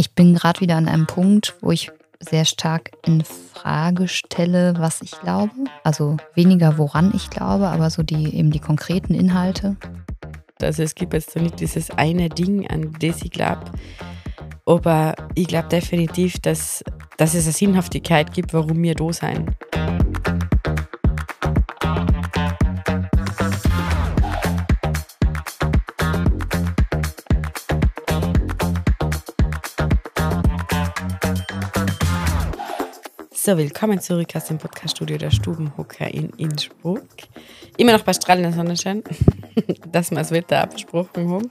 Ich bin gerade wieder an einem Punkt, wo ich sehr stark in Frage stelle, was ich glaube. Also weniger, woran ich glaube, aber so die eben die konkreten Inhalte. Also es gibt jetzt nicht dieses eine Ding, an das ich glaube. Aber ich glaube definitiv, dass, dass es eine Sinnhaftigkeit gibt, warum wir da sein. So, willkommen zurück aus dem Podcaststudio der Stubenhocker in Innsbruck. Immer noch bei strahlender Sonnenschein, dass wir das Wetter abgesprochen haben.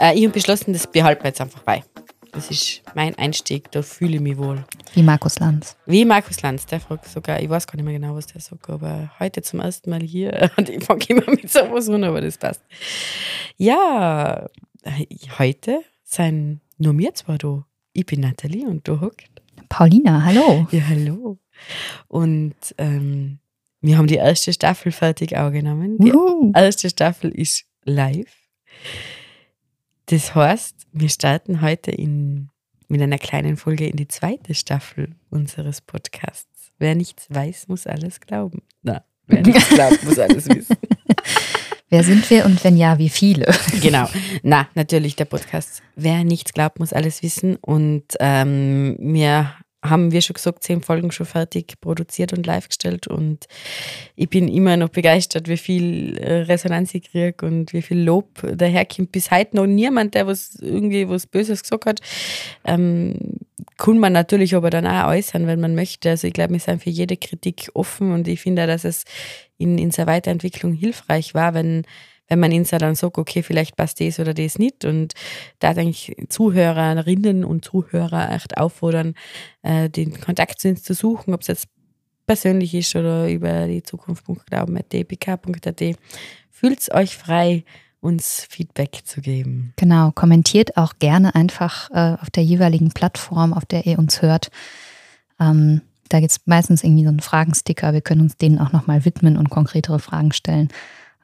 Äh, ich habe beschlossen, das behalten wir jetzt einfach bei. Das ist mein Einstieg, da fühle ich mich wohl. Wie Markus Lanz. Wie Markus Lanz, der fragt sogar, ich weiß gar nicht mehr genau, was der sagt, aber heute zum ersten Mal hier und ich fange immer mit sowas an, aber das passt. Ja, heute sind nur wir zwei da. Ich bin Nathalie und du hockt Paulina, hallo. Ja, hallo. Und ähm, wir haben die erste Staffel fertig aufgenommen. Die uh. erste Staffel ist live. Das heißt, wir starten heute in, mit einer kleinen Folge in die zweite Staffel unseres Podcasts. Wer nichts weiß, muss alles glauben. Na, wer nichts glaubt, muss alles wissen. Wer sind wir und wenn ja, wie viele? Genau. Na, natürlich der Podcast. Wer nichts glaubt, muss alles wissen. Und ähm, wir haben wir schon gesagt, zehn Folgen schon fertig produziert und live gestellt. Und ich bin immer noch begeistert, wie viel äh, Resonanz ich kriege und wie viel Lob daherkommt. Bis heute noch niemand, der was irgendwie was Böses gesagt hat. Ähm, kann man natürlich aber dann auch äußern, wenn man möchte. Also ich glaube, wir sind für jede Kritik offen und ich finde, dass es in, in seiner Weiterentwicklung hilfreich war, wenn, wenn man ihnen dann sagt, okay, vielleicht passt das oder das nicht. Und da denke ich, Zuhörerinnen und Zuhörer echt auffordern, äh, den Kontakt zu uns zu suchen, ob es jetzt persönlich ist oder über die Zukunft.glauben.dpk.at. Fühlt euch frei, uns Feedback zu geben. Genau, kommentiert auch gerne einfach äh, auf der jeweiligen Plattform, auf der ihr uns hört. Ähm, da gibt es meistens irgendwie so einen Fragensticker. Wir können uns denen auch nochmal widmen und konkretere Fragen stellen.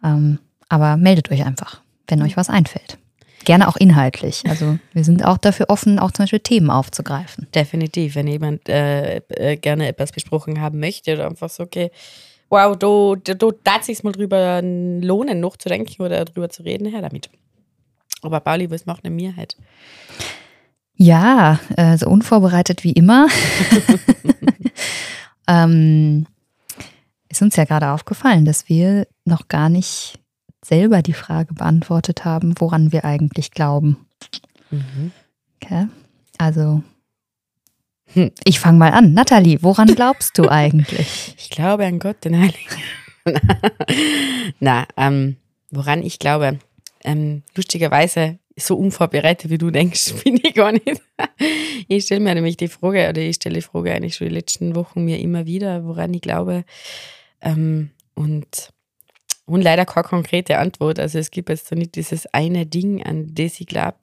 Ähm, aber meldet euch einfach, wenn euch was einfällt. Gerne auch inhaltlich. Also wir sind auch dafür offen, auch zum Beispiel Themen aufzugreifen. Definitiv, wenn jemand äh, äh, gerne etwas besprochen haben möchte oder einfach so, okay, wow, da, da, da darf sich mal drüber lohnen, noch zu denken oder drüber zu reden, her damit. Aber Pauli, was macht denn mir halt? Ja, äh, so unvorbereitet wie immer. ähm, ist uns ja gerade aufgefallen, dass wir noch gar nicht selber die Frage beantwortet haben, woran wir eigentlich glauben. Mhm. Okay. Also, hm. ich fange mal an. Nathalie, woran glaubst du eigentlich? Ich glaube an Gott, den Heiligen. Na, ähm, woran ich glaube. Ähm, lustigerweise, so unvorbereitet wie du denkst, bin ich gar nicht. ich stelle mir nämlich die Frage, oder ich stelle die Frage eigentlich schon die letzten Wochen mir immer wieder, woran ich glaube. Ähm, und und leider keine konkrete Antwort. Also es gibt jetzt so nicht dieses eine Ding, an das ich glaube.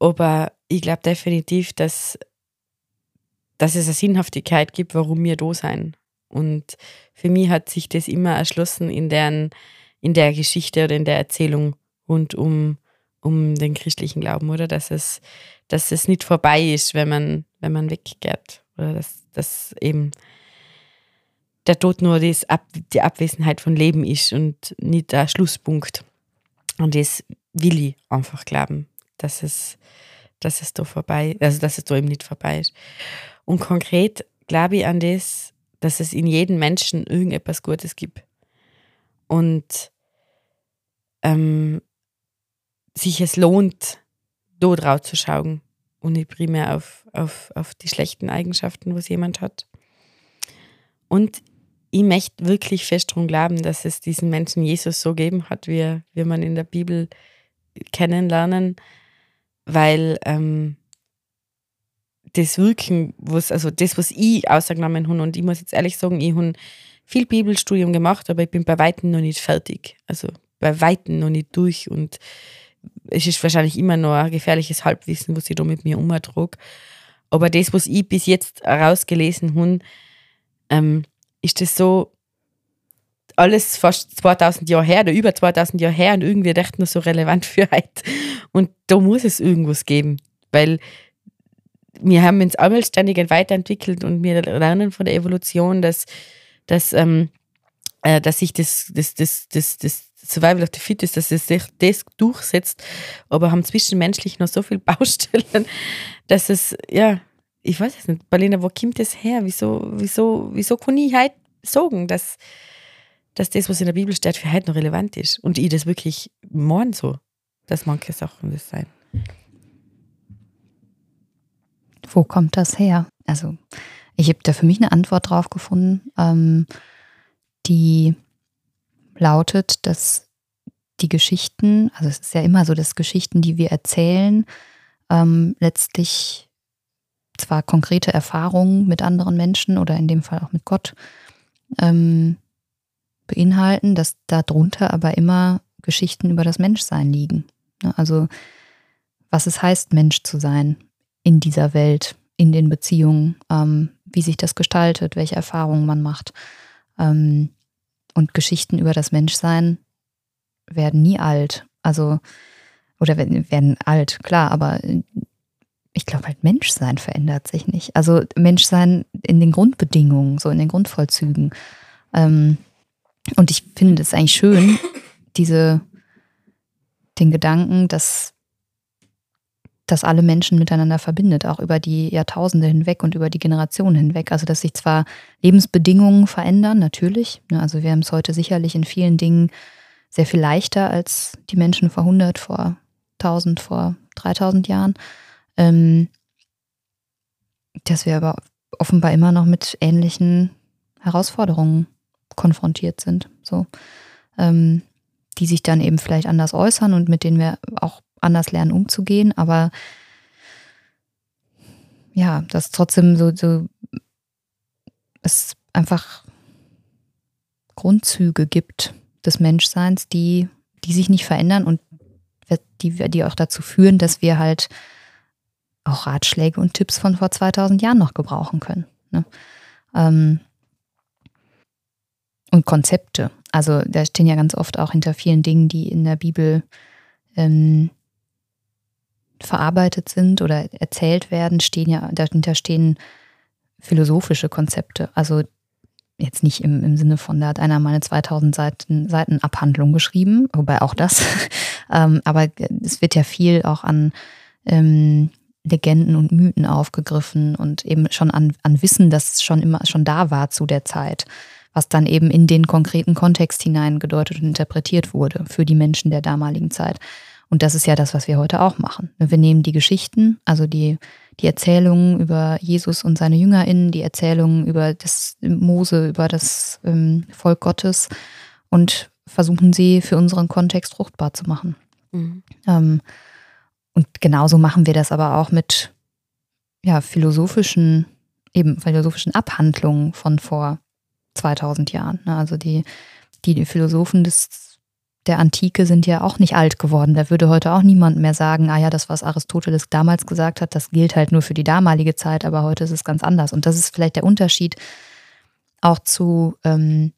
Aber ich glaube definitiv, dass, dass es eine Sinnhaftigkeit gibt, warum wir da sein. Und für mich hat sich das immer erschlossen in, deren, in der Geschichte oder in der Erzählung rund um, um den christlichen Glauben, oder? Dass es, dass es nicht vorbei ist, wenn man, wenn man weggeht. Oder dass, dass eben der Tod nur das Ab die Abwesenheit von Leben ist und nicht der Schlusspunkt. Und das will ich einfach glauben, dass es, dass es da vorbei, also dass es da eben nicht vorbei ist. Und konkret glaube ich an das, dass es in jedem Menschen irgendetwas Gutes gibt. Und ähm, sich es lohnt, da drauf zu schauen und nicht primär auf, auf, auf die schlechten Eigenschaften, was jemand hat. Und ich möchte wirklich fest daran glauben, dass es diesen Menschen Jesus so gegeben hat, wie, wie man in der Bibel kennenlernen, weil ähm, das Wirken, was, also das, was ich ausgenommen habe, und ich muss jetzt ehrlich sagen, ich habe viel Bibelstudium gemacht, aber ich bin bei Weitem noch nicht fertig. Also bei Weitem noch nicht durch und es ist wahrscheinlich immer noch ein gefährliches Halbwissen, was ich da mit mir umtrage. Aber das, was ich bis jetzt herausgelesen habe, ähm, ist das so alles fast 2000 Jahre her oder über 2000 Jahre her und irgendwie recht noch so relevant für heute. Und da muss es irgendwas geben, weil wir haben uns einmal ständig weiterentwickelt und wir lernen von der Evolution, dass, dass, ähm, äh, dass sich das, das, das, das, das Survival of the Fittest, dass es sich das durchsetzt, aber haben zwischenmenschlich noch so viele Baustellen, dass es, ja, ich weiß es nicht, Berliner, wo kommt das her? Wieso, wieso, wieso kann ich heute sagen, dass, dass das, was in der Bibel steht, für heute noch relevant ist? Und ich das wirklich morgen so, dass manche Sachen das sein. Wo kommt das her? Also, ich habe da für mich eine Antwort drauf gefunden, ähm, die lautet, dass die Geschichten, also es ist ja immer so, dass Geschichten, die wir erzählen, ähm, letztlich zwar konkrete Erfahrungen mit anderen Menschen oder in dem Fall auch mit Gott ähm, beinhalten, dass darunter aber immer Geschichten über das Menschsein liegen. Ne, also was es heißt, Mensch zu sein in dieser Welt, in den Beziehungen, ähm, wie sich das gestaltet, welche Erfahrungen man macht. Ähm, und Geschichten über das Menschsein werden nie alt. Also, oder werden, werden alt, klar, aber ich glaube halt Menschsein verändert sich nicht. Also Menschsein in den Grundbedingungen, so in den Grundvollzügen. Ähm, und ich finde es eigentlich schön, diese, den Gedanken, dass das alle Menschen miteinander verbindet, auch über die Jahrtausende hinweg und über die Generationen hinweg. Also dass sich zwar Lebensbedingungen verändern, natürlich. Ne, also wir haben es heute sicherlich in vielen Dingen sehr viel leichter als die Menschen vor 100, vor 1000, vor 3000 Jahren ähm, dass wir aber offenbar immer noch mit ähnlichen Herausforderungen konfrontiert sind, so, ähm, die sich dann eben vielleicht anders äußern und mit denen wir auch anders lernen umzugehen, aber ja, dass trotzdem so, so es einfach Grundzüge gibt des Menschseins, die, die sich nicht verändern und die, die auch dazu führen, dass wir halt auch Ratschläge und Tipps von vor 2000 Jahren noch gebrauchen können. Ne? Ähm, und Konzepte. Also da stehen ja ganz oft auch hinter vielen Dingen, die in der Bibel ähm, verarbeitet sind oder erzählt werden, stehen ja, dahinter stehen philosophische Konzepte. Also jetzt nicht im, im Sinne von, da hat einer mal eine 2000 Seiten, Seiten Abhandlung geschrieben, wobei auch das. ähm, aber es wird ja viel auch an ähm, Legenden und Mythen aufgegriffen und eben schon an, an Wissen, das schon immer schon da war zu der Zeit, was dann eben in den konkreten Kontext hinein gedeutet und interpretiert wurde für die Menschen der damaligen Zeit. Und das ist ja das, was wir heute auch machen. Wir nehmen die Geschichten, also die, die Erzählungen über Jesus und seine JüngerInnen, die Erzählungen über das Mose, über das ähm, Volk Gottes und versuchen sie für unseren Kontext fruchtbar zu machen. Mhm. Ähm, und genauso machen wir das aber auch mit ja, philosophischen, eben philosophischen Abhandlungen von vor 2000 Jahren. Ne? Also die, die Philosophen des, der Antike sind ja auch nicht alt geworden. Da würde heute auch niemand mehr sagen, ah ja, das, was Aristoteles damals gesagt hat, das gilt halt nur für die damalige Zeit, aber heute ist es ganz anders. Und das ist vielleicht der Unterschied auch zu, ähm,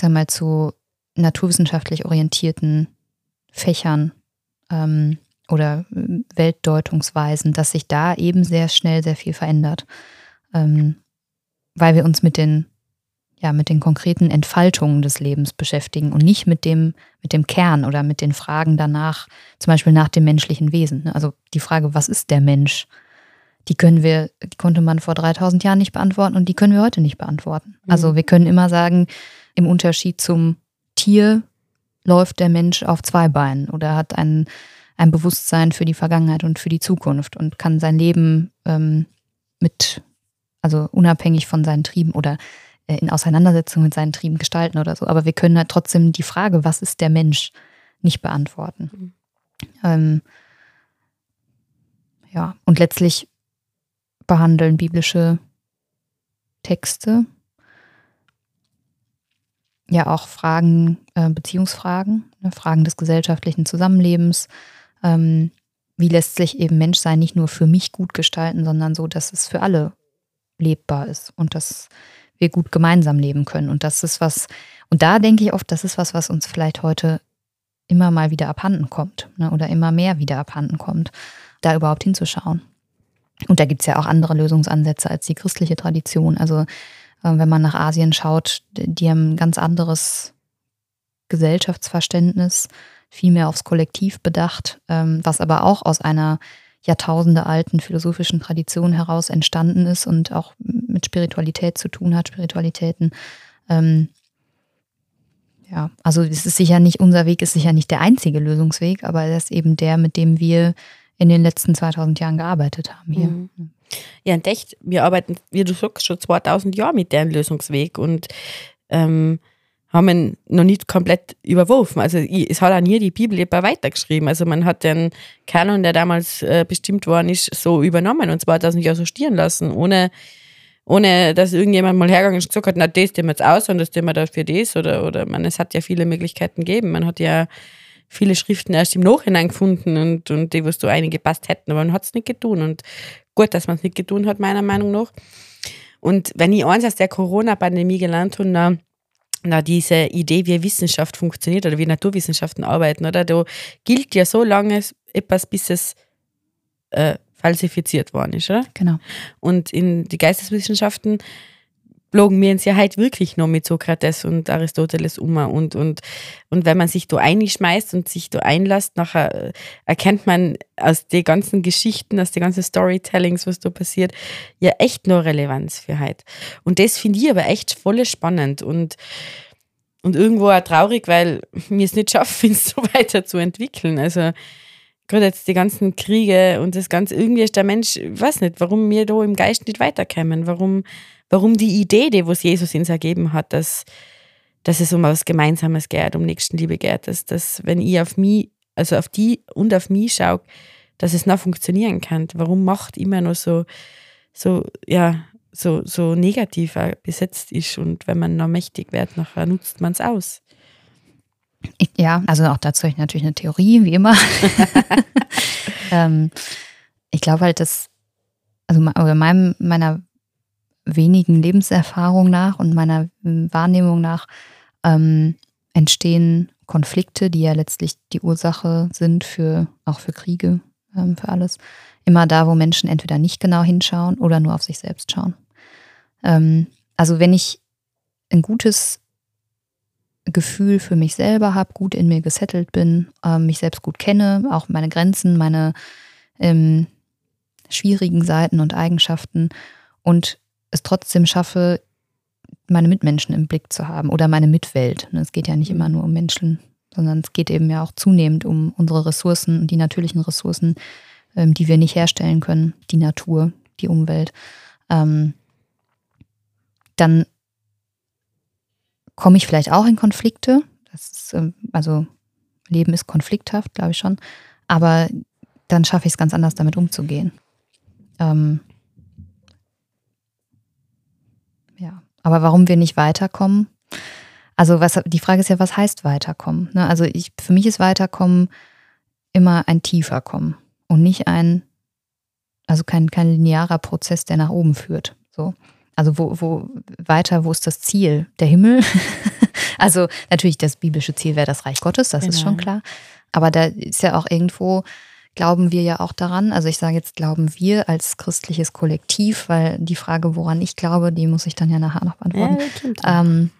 sagen wir mal, zu naturwissenschaftlich orientierten Fächern. Ähm, oder äh, Weltdeutungsweisen, dass sich da eben sehr schnell sehr viel verändert, ähm, weil wir uns mit den ja mit den konkreten Entfaltungen des Lebens beschäftigen und nicht mit dem mit dem Kern oder mit den Fragen danach, zum Beispiel nach dem menschlichen Wesen. Ne? Also die Frage, was ist der Mensch? Die können wir, die konnte man vor 3000 Jahren nicht beantworten und die können wir heute nicht beantworten. Mhm. Also wir können immer sagen, im Unterschied zum Tier läuft der Mensch auf zwei Beinen oder hat einen ein Bewusstsein für die Vergangenheit und für die Zukunft und kann sein Leben ähm, mit, also unabhängig von seinen Trieben oder äh, in Auseinandersetzung mit seinen Trieben gestalten oder so. Aber wir können halt trotzdem die Frage, was ist der Mensch, nicht beantworten. Mhm. Ähm, ja, und letztlich behandeln biblische Texte ja auch Fragen, äh, Beziehungsfragen, ne, Fragen des gesellschaftlichen Zusammenlebens, ähm, wie lässt sich eben Menschsein nicht nur für mich gut gestalten, sondern so, dass es für alle lebbar ist und dass wir gut gemeinsam leben können. Und das ist was, und da denke ich oft, das ist was, was uns vielleicht heute immer mal wieder abhanden kommt ne, oder immer mehr wieder abhanden kommt, da überhaupt hinzuschauen. Und da gibt es ja auch andere Lösungsansätze als die christliche Tradition. Also äh, wenn man nach Asien schaut, die haben ein ganz anderes Gesellschaftsverständnis, viel mehr aufs Kollektiv bedacht, ähm, was aber auch aus einer Jahrtausende alten philosophischen Tradition heraus entstanden ist und auch mit Spiritualität zu tun hat, Spiritualitäten. Ähm, ja, also es ist sicher nicht, unser Weg ist sicher nicht der einzige Lösungsweg, aber er ist eben der, mit dem wir in den letzten 2000 Jahren gearbeitet haben hier. Mhm. Ja, und echt, wir arbeiten, wie du sagst, schon 2000 Jahre mit deren Lösungsweg und ähm, haben ihn noch nicht komplett überworfen. Also es hat auch nie die Bibel etwa weitergeschrieben. Also man hat den Kanon, der damals äh, bestimmt worden ist, so übernommen und 2000 Jahre so stieren lassen, ohne, ohne dass irgendjemand mal hergegangen ist und gesagt hat, na das tun wir jetzt aus und das tun wir dafür das oder, oder man, es hat ja viele Möglichkeiten gegeben. Man hat ja viele Schriften erst im Nachhinein gefunden und, und die, was du einige passt hätten, aber man hat es nicht getan und gut, dass man es nicht getan hat, meiner Meinung nach. Und wenn ich eins aus der Corona-Pandemie gelernt habe, dann na, diese Idee, wie Wissenschaft funktioniert oder wie Naturwissenschaften arbeiten, oder? Da gilt ja so lange etwas, bis es äh, falsifiziert worden ist, oder? Genau. Und in die Geisteswissenschaften blogen wir uns ja halt wirklich noch mit Sokrates und Aristoteles um. Und, und, und wenn man sich da einschmeißt und sich da einlässt, nachher äh, erkennt man aus den ganzen Geschichten, aus den ganzen Storytellings, was da passiert, ja echt noch Relevanz für heute. Und das finde ich aber echt voll spannend und, und irgendwo auch traurig, weil wir es nicht schaffen, es so weiterzuentwickeln. Also gerade jetzt die ganzen Kriege und das Ganze, irgendwie ist der Mensch, ich weiß nicht, warum wir da im Geist nicht weiterkommen, warum warum die Idee, die was Jesus uns ergeben hat, dass, dass es um was Gemeinsames geht, um Nächstenliebe geht, dass, dass wenn ich auf mich, also auf die und auf mich schaue, dass es noch funktionieren kann. Warum Macht immer noch so, so, ja, so, so negativ besetzt ist und wenn man noch mächtig wird, nachher nutzt man es aus. Ich, ja, also auch dazu habe ich natürlich eine Theorie, wie immer. ähm, ich glaube halt, dass, also oder meinem, meiner wenigen Lebenserfahrung nach und meiner hm, Wahrnehmung nach ähm, entstehen Konflikte, die ja letztlich die Ursache sind für auch für Kriege, ähm, für alles. Immer da, wo Menschen entweder nicht genau hinschauen oder nur auf sich selbst schauen. Ähm, also wenn ich ein gutes Gefühl für mich selber habe, gut in mir gesettelt bin, äh, mich selbst gut kenne, auch meine Grenzen, meine ähm, schwierigen Seiten und Eigenschaften und es trotzdem schaffe, meine Mitmenschen im Blick zu haben oder meine Mitwelt. Es geht ja nicht immer nur um Menschen, sondern es geht eben ja auch zunehmend um unsere Ressourcen, die natürlichen Ressourcen, ähm, die wir nicht herstellen können, die Natur, die Umwelt. Ähm, dann komme ich vielleicht auch in Konflikte. Das ist, ähm, also Leben ist konflikthaft, glaube ich schon. Aber dann schaffe ich es ganz anders, damit umzugehen. Ähm, ja. Aber warum wir nicht weiterkommen? Also was, die Frage ist ja, was heißt weiterkommen? Ne? Also ich, für mich ist weiterkommen immer ein tiefer kommen und nicht ein, also kein, kein linearer Prozess, der nach oben führt. So. Also wo, wo weiter, wo ist das Ziel? Der Himmel? also natürlich das biblische Ziel wäre das Reich Gottes, das genau. ist schon genau. klar. Aber da ist ja auch irgendwo glauben wir ja auch daran. Also ich sage jetzt, glauben wir als christliches Kollektiv, weil die Frage, woran ich glaube, die muss ich dann ja nachher noch beantworten. Ja, ähm,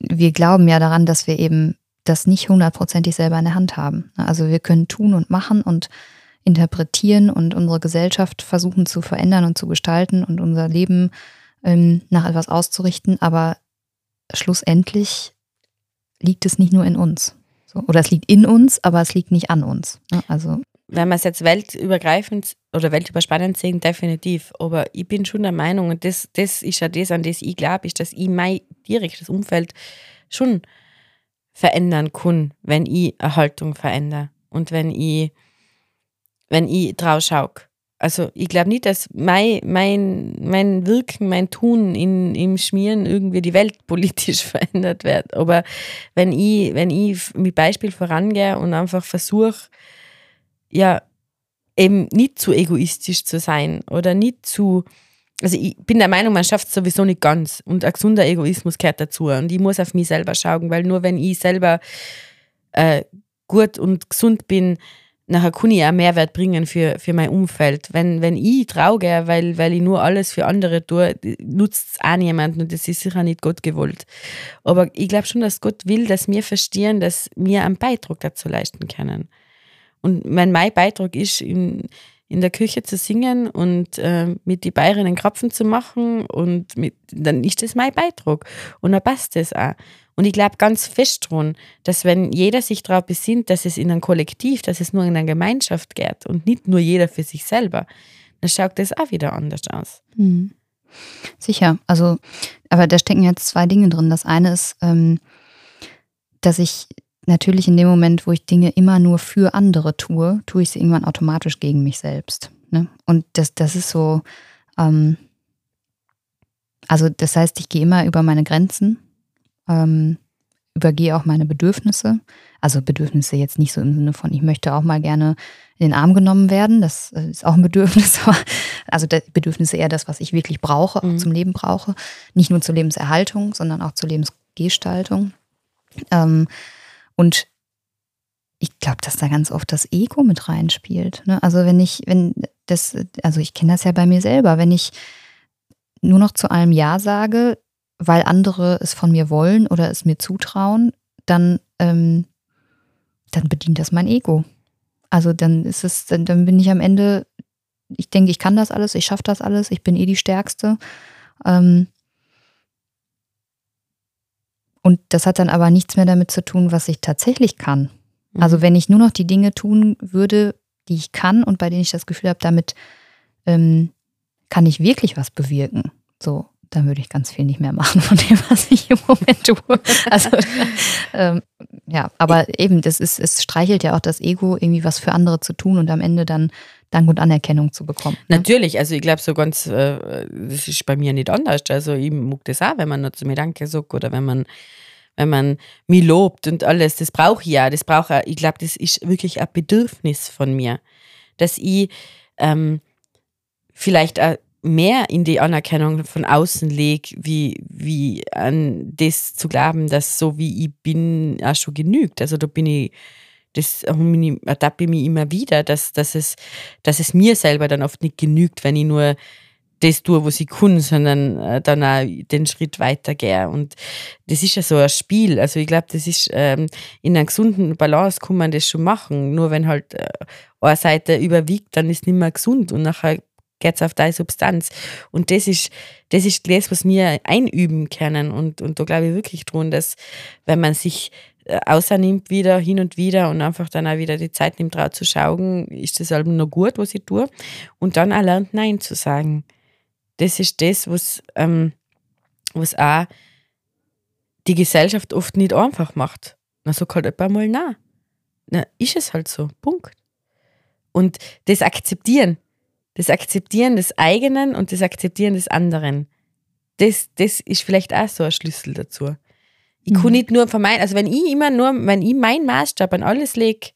wir glauben ja daran, dass wir eben das nicht hundertprozentig selber in der Hand haben. Also wir können tun und machen und interpretieren und unsere Gesellschaft versuchen zu verändern und zu gestalten und unser Leben ähm, nach etwas auszurichten, aber schlussendlich liegt es nicht nur in uns. So, oder es liegt in uns, aber es liegt nicht an uns. Ne? Also wenn man es jetzt weltübergreifend oder weltüberspannend sehen, definitiv. Aber ich bin schon der Meinung, und das, das ist ja das, an das ich glaube, ist, dass ich mein direktes Umfeld schon verändern kann, wenn ich eine Haltung verändere und wenn ich, wenn ich drauf schaue. Also ich glaube nicht, dass mein, mein, mein Wirken, mein Tun in, im Schmieren irgendwie die Welt politisch verändert wird. Aber wenn ich, wenn ich mit Beispiel vorangehe und einfach versuche, ja, eben nicht zu egoistisch zu sein oder nicht zu, also ich bin der Meinung, man schafft es sowieso nicht ganz und ein gesunder Egoismus gehört dazu und ich muss auf mich selber schauen, weil nur wenn ich selber äh, gut und gesund bin, nachher kann ich auch Mehrwert bringen für, für mein Umfeld. Wenn, wenn ich trauge, weil, weil ich nur alles für andere tue, nutzt es auch niemand und das ist sicher nicht Gott gewollt. Aber ich glaube schon, dass Gott will, dass wir verstehen, dass wir einen Beitrag dazu leisten können. Und mein, mein Beitrag ist, in, in der Küche zu singen und äh, mit die Bayerinnen Krapfen zu machen und mit, dann ist das mein Beitrag. Und dann passt das auch. Und ich glaube ganz fest daran, dass wenn jeder sich darauf besinnt, dass es in einem Kollektiv, dass es nur in einer Gemeinschaft geht und nicht nur jeder für sich selber, dann schaut das auch wieder anders aus. Mhm. Sicher, also, aber da stecken jetzt zwei Dinge drin. Das eine ist, ähm, dass ich natürlich in dem Moment, wo ich Dinge immer nur für andere tue, tue ich sie irgendwann automatisch gegen mich selbst. Ne? Und das, das ist so, ähm, also das heißt, ich gehe immer über meine Grenzen ähm, übergehe auch meine Bedürfnisse. Also Bedürfnisse jetzt nicht so im Sinne von, ich möchte auch mal gerne in den Arm genommen werden. Das äh, ist auch ein Bedürfnis. also Bedürfnisse eher das, was ich wirklich brauche, mhm. zum Leben brauche. Nicht nur zur Lebenserhaltung, sondern auch zur Lebensgestaltung. Ähm, und ich glaube, dass da ganz oft das Ego mit reinspielt. Ne? Also wenn ich, wenn das, also ich kenne das ja bei mir selber, wenn ich nur noch zu allem Ja sage, weil andere es von mir wollen oder es mir zutrauen, dann, ähm, dann bedient das mein Ego. Also dann ist es, dann, dann bin ich am Ende, ich denke, ich kann das alles, ich schaffe das alles, ich bin eh die Stärkste. Ähm, und das hat dann aber nichts mehr damit zu tun, was ich tatsächlich kann. Mhm. Also wenn ich nur noch die Dinge tun würde, die ich kann und bei denen ich das Gefühl habe, damit ähm, kann ich wirklich was bewirken. So, dann würde ich ganz viel nicht mehr machen von dem, was ich im Moment tue. Also, ähm, ja, aber eben, das ist, es streichelt ja auch das Ego, irgendwie was für andere zu tun und am Ende dann Dank und Anerkennung zu bekommen. Ne? Natürlich, also ich glaube so ganz, äh, das ist bei mir nicht anders. Also ich mag das auch, wenn man nur zu mir Danke sagt oder wenn man wenn man mich lobt und alles, das brauche ich ja, das brauche ich, ich glaube, das ist wirklich ein Bedürfnis von mir, dass ich ähm, vielleicht auch mehr in die Anerkennung von außen lege, wie, wie an das zu glauben, dass so wie ich bin auch schon genügt. Also da bin ich, das ertappe ich mich immer wieder, dass, dass, es, dass es mir selber dann oft nicht genügt, wenn ich nur das tue, was ich kann, sondern äh, dann auch den Schritt weitergehe. Und das ist ja so ein Spiel. Also ich glaube, das ist ähm, in einer gesunden Balance kann man das schon machen. Nur wenn halt äh, eine Seite überwiegt, dann ist es nicht mehr gesund und nachher geht es auf deine Substanz. Und das ist, das ist das, was wir einüben können. Und, und da glaube ich wirklich dran, dass wenn man sich äh, außernimmt wieder hin und wieder und einfach dann auch wieder die Zeit nimmt, drauf zu schauen, ist das halt noch gut, was ich tue. Und dann auch lernt, Nein zu sagen. Das ist das, was, ähm, was auch die Gesellschaft oft nicht einfach macht. Na, so halt paar Mal Nein. Na, ist es halt so. Punkt. Und das akzeptieren, das Akzeptieren des eigenen und das Akzeptieren des anderen. Das, das ist vielleicht auch so ein Schlüssel dazu. Ich mhm. kann nicht nur vermeiden, also wenn ich immer nur, wenn ich meinen Maßstab an alles lege,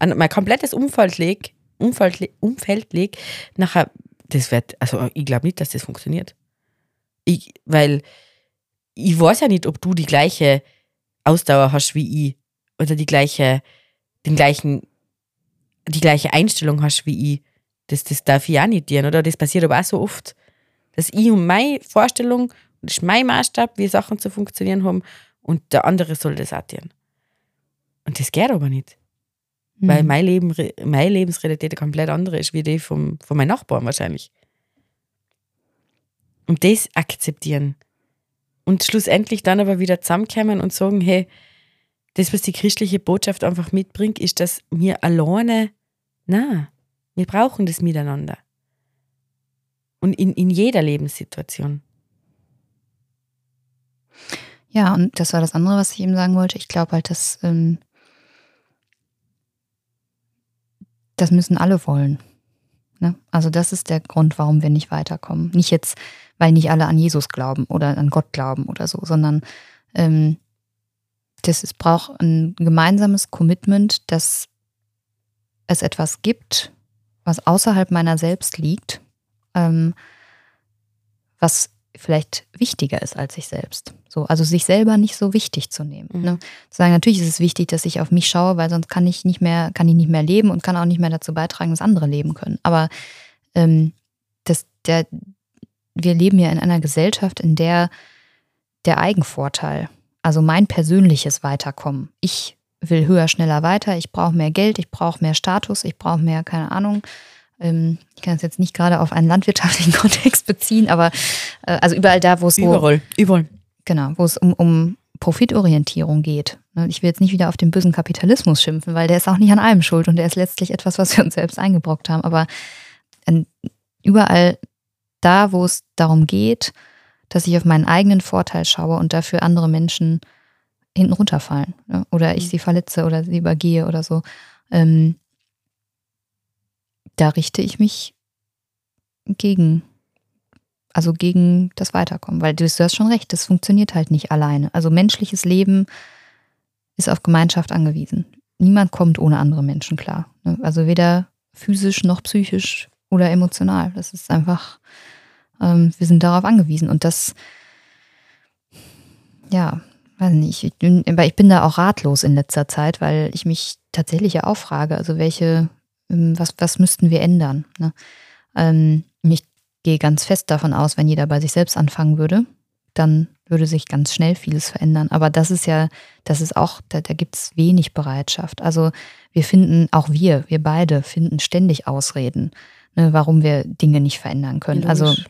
an mein komplettes Umfeld lege, Umfeld, Umfeld lege, nachher, das wird, also ich glaube nicht, dass das funktioniert. Ich, weil ich weiß ja nicht, ob du die gleiche Ausdauer hast wie ich oder die gleiche, den gleichen, die gleiche Einstellung hast wie ich. Das, das darf ich auch nicht dienen, oder? Das passiert aber auch so oft. Dass ich und meine Vorstellung, das ist mein Maßstab, wie Sachen zu funktionieren haben, und der andere soll das auch dienen. Und das geht aber nicht. Mhm. Weil mein Leben, meine Lebensrealität eine komplett andere ist, wie die vom, von meinen Nachbarn wahrscheinlich. Und das akzeptieren. Und schlussendlich dann aber wieder zusammenkommen und sagen, hey, das, was die christliche Botschaft einfach mitbringt, ist, dass wir alleine, na, wir brauchen das Miteinander. Und in, in jeder Lebenssituation. Ja, und das war das andere, was ich eben sagen wollte. Ich glaube halt, dass ähm, das müssen alle wollen. Ne? Also das ist der Grund, warum wir nicht weiterkommen. Nicht jetzt, weil nicht alle an Jesus glauben oder an Gott glauben oder so, sondern ähm, das es braucht ein gemeinsames Commitment, dass es etwas gibt, was außerhalb meiner selbst liegt, ähm, was vielleicht wichtiger ist als sich selbst. So, also sich selber nicht so wichtig zu nehmen. Mhm. Ne? Zu sagen, natürlich ist es wichtig, dass ich auf mich schaue, weil sonst kann ich nicht mehr, kann ich nicht mehr leben und kann auch nicht mehr dazu beitragen, dass andere leben können. Aber ähm, das, der, wir leben ja in einer Gesellschaft, in der der Eigenvorteil, also mein persönliches Weiterkommen, ich will höher, schneller weiter, ich brauche mehr Geld, ich brauche mehr Status, ich brauche mehr, keine Ahnung, ähm, ich kann es jetzt nicht gerade auf einen landwirtschaftlichen Kontext beziehen, aber äh, also überall da, wo es Überall, überall. genau, wo es um, um Profitorientierung geht. Ne, Ich will jetzt nicht wieder auf den bösen Kapitalismus schimpfen, weil der ist auch nicht an allem schuld und der ist letztlich etwas, was wir uns selbst eingebrockt haben. Aber an- überall da, wo es darum geht, dass ich auf meinen eigenen Vorteil schaue und dafür andere Menschen hinten runterfallen ne? oder ich Mhm. sie verletze oder sie übergehe oder so, ähm, da richte ich mich gegen, also gegen das Weiterkommen, weil du, du hast schon recht, das funktioniert halt nicht alleine. Also menschliches Leben ist auf Gemeinschaft angewiesen. Niemand kommt ohne andere Menschen klar. ne? Also weder physisch noch psychisch oder emotional. Das ist einfach, ähm, wir sind darauf angewiesen. Und das, ja, weiß nicht, ich bin, aber ich bin da auch ratlos in letzter Zeit, weil ich mich tatsächlich ja auch frage, also welche, ähm, was, was müssten wir ändern? Ne? Ähm, ich gehe ganz fest davon aus, wenn jeder bei sich selbst anfangen würde, dann würde sich ganz schnell vieles verändern. Aber das ist ja, das ist auch, da, da gibt es wenig Bereitschaft. Also wir finden, auch wir, wir beide finden ständig Ausreden, ne, warum wir Dinge nicht verändern können. Also Logisch.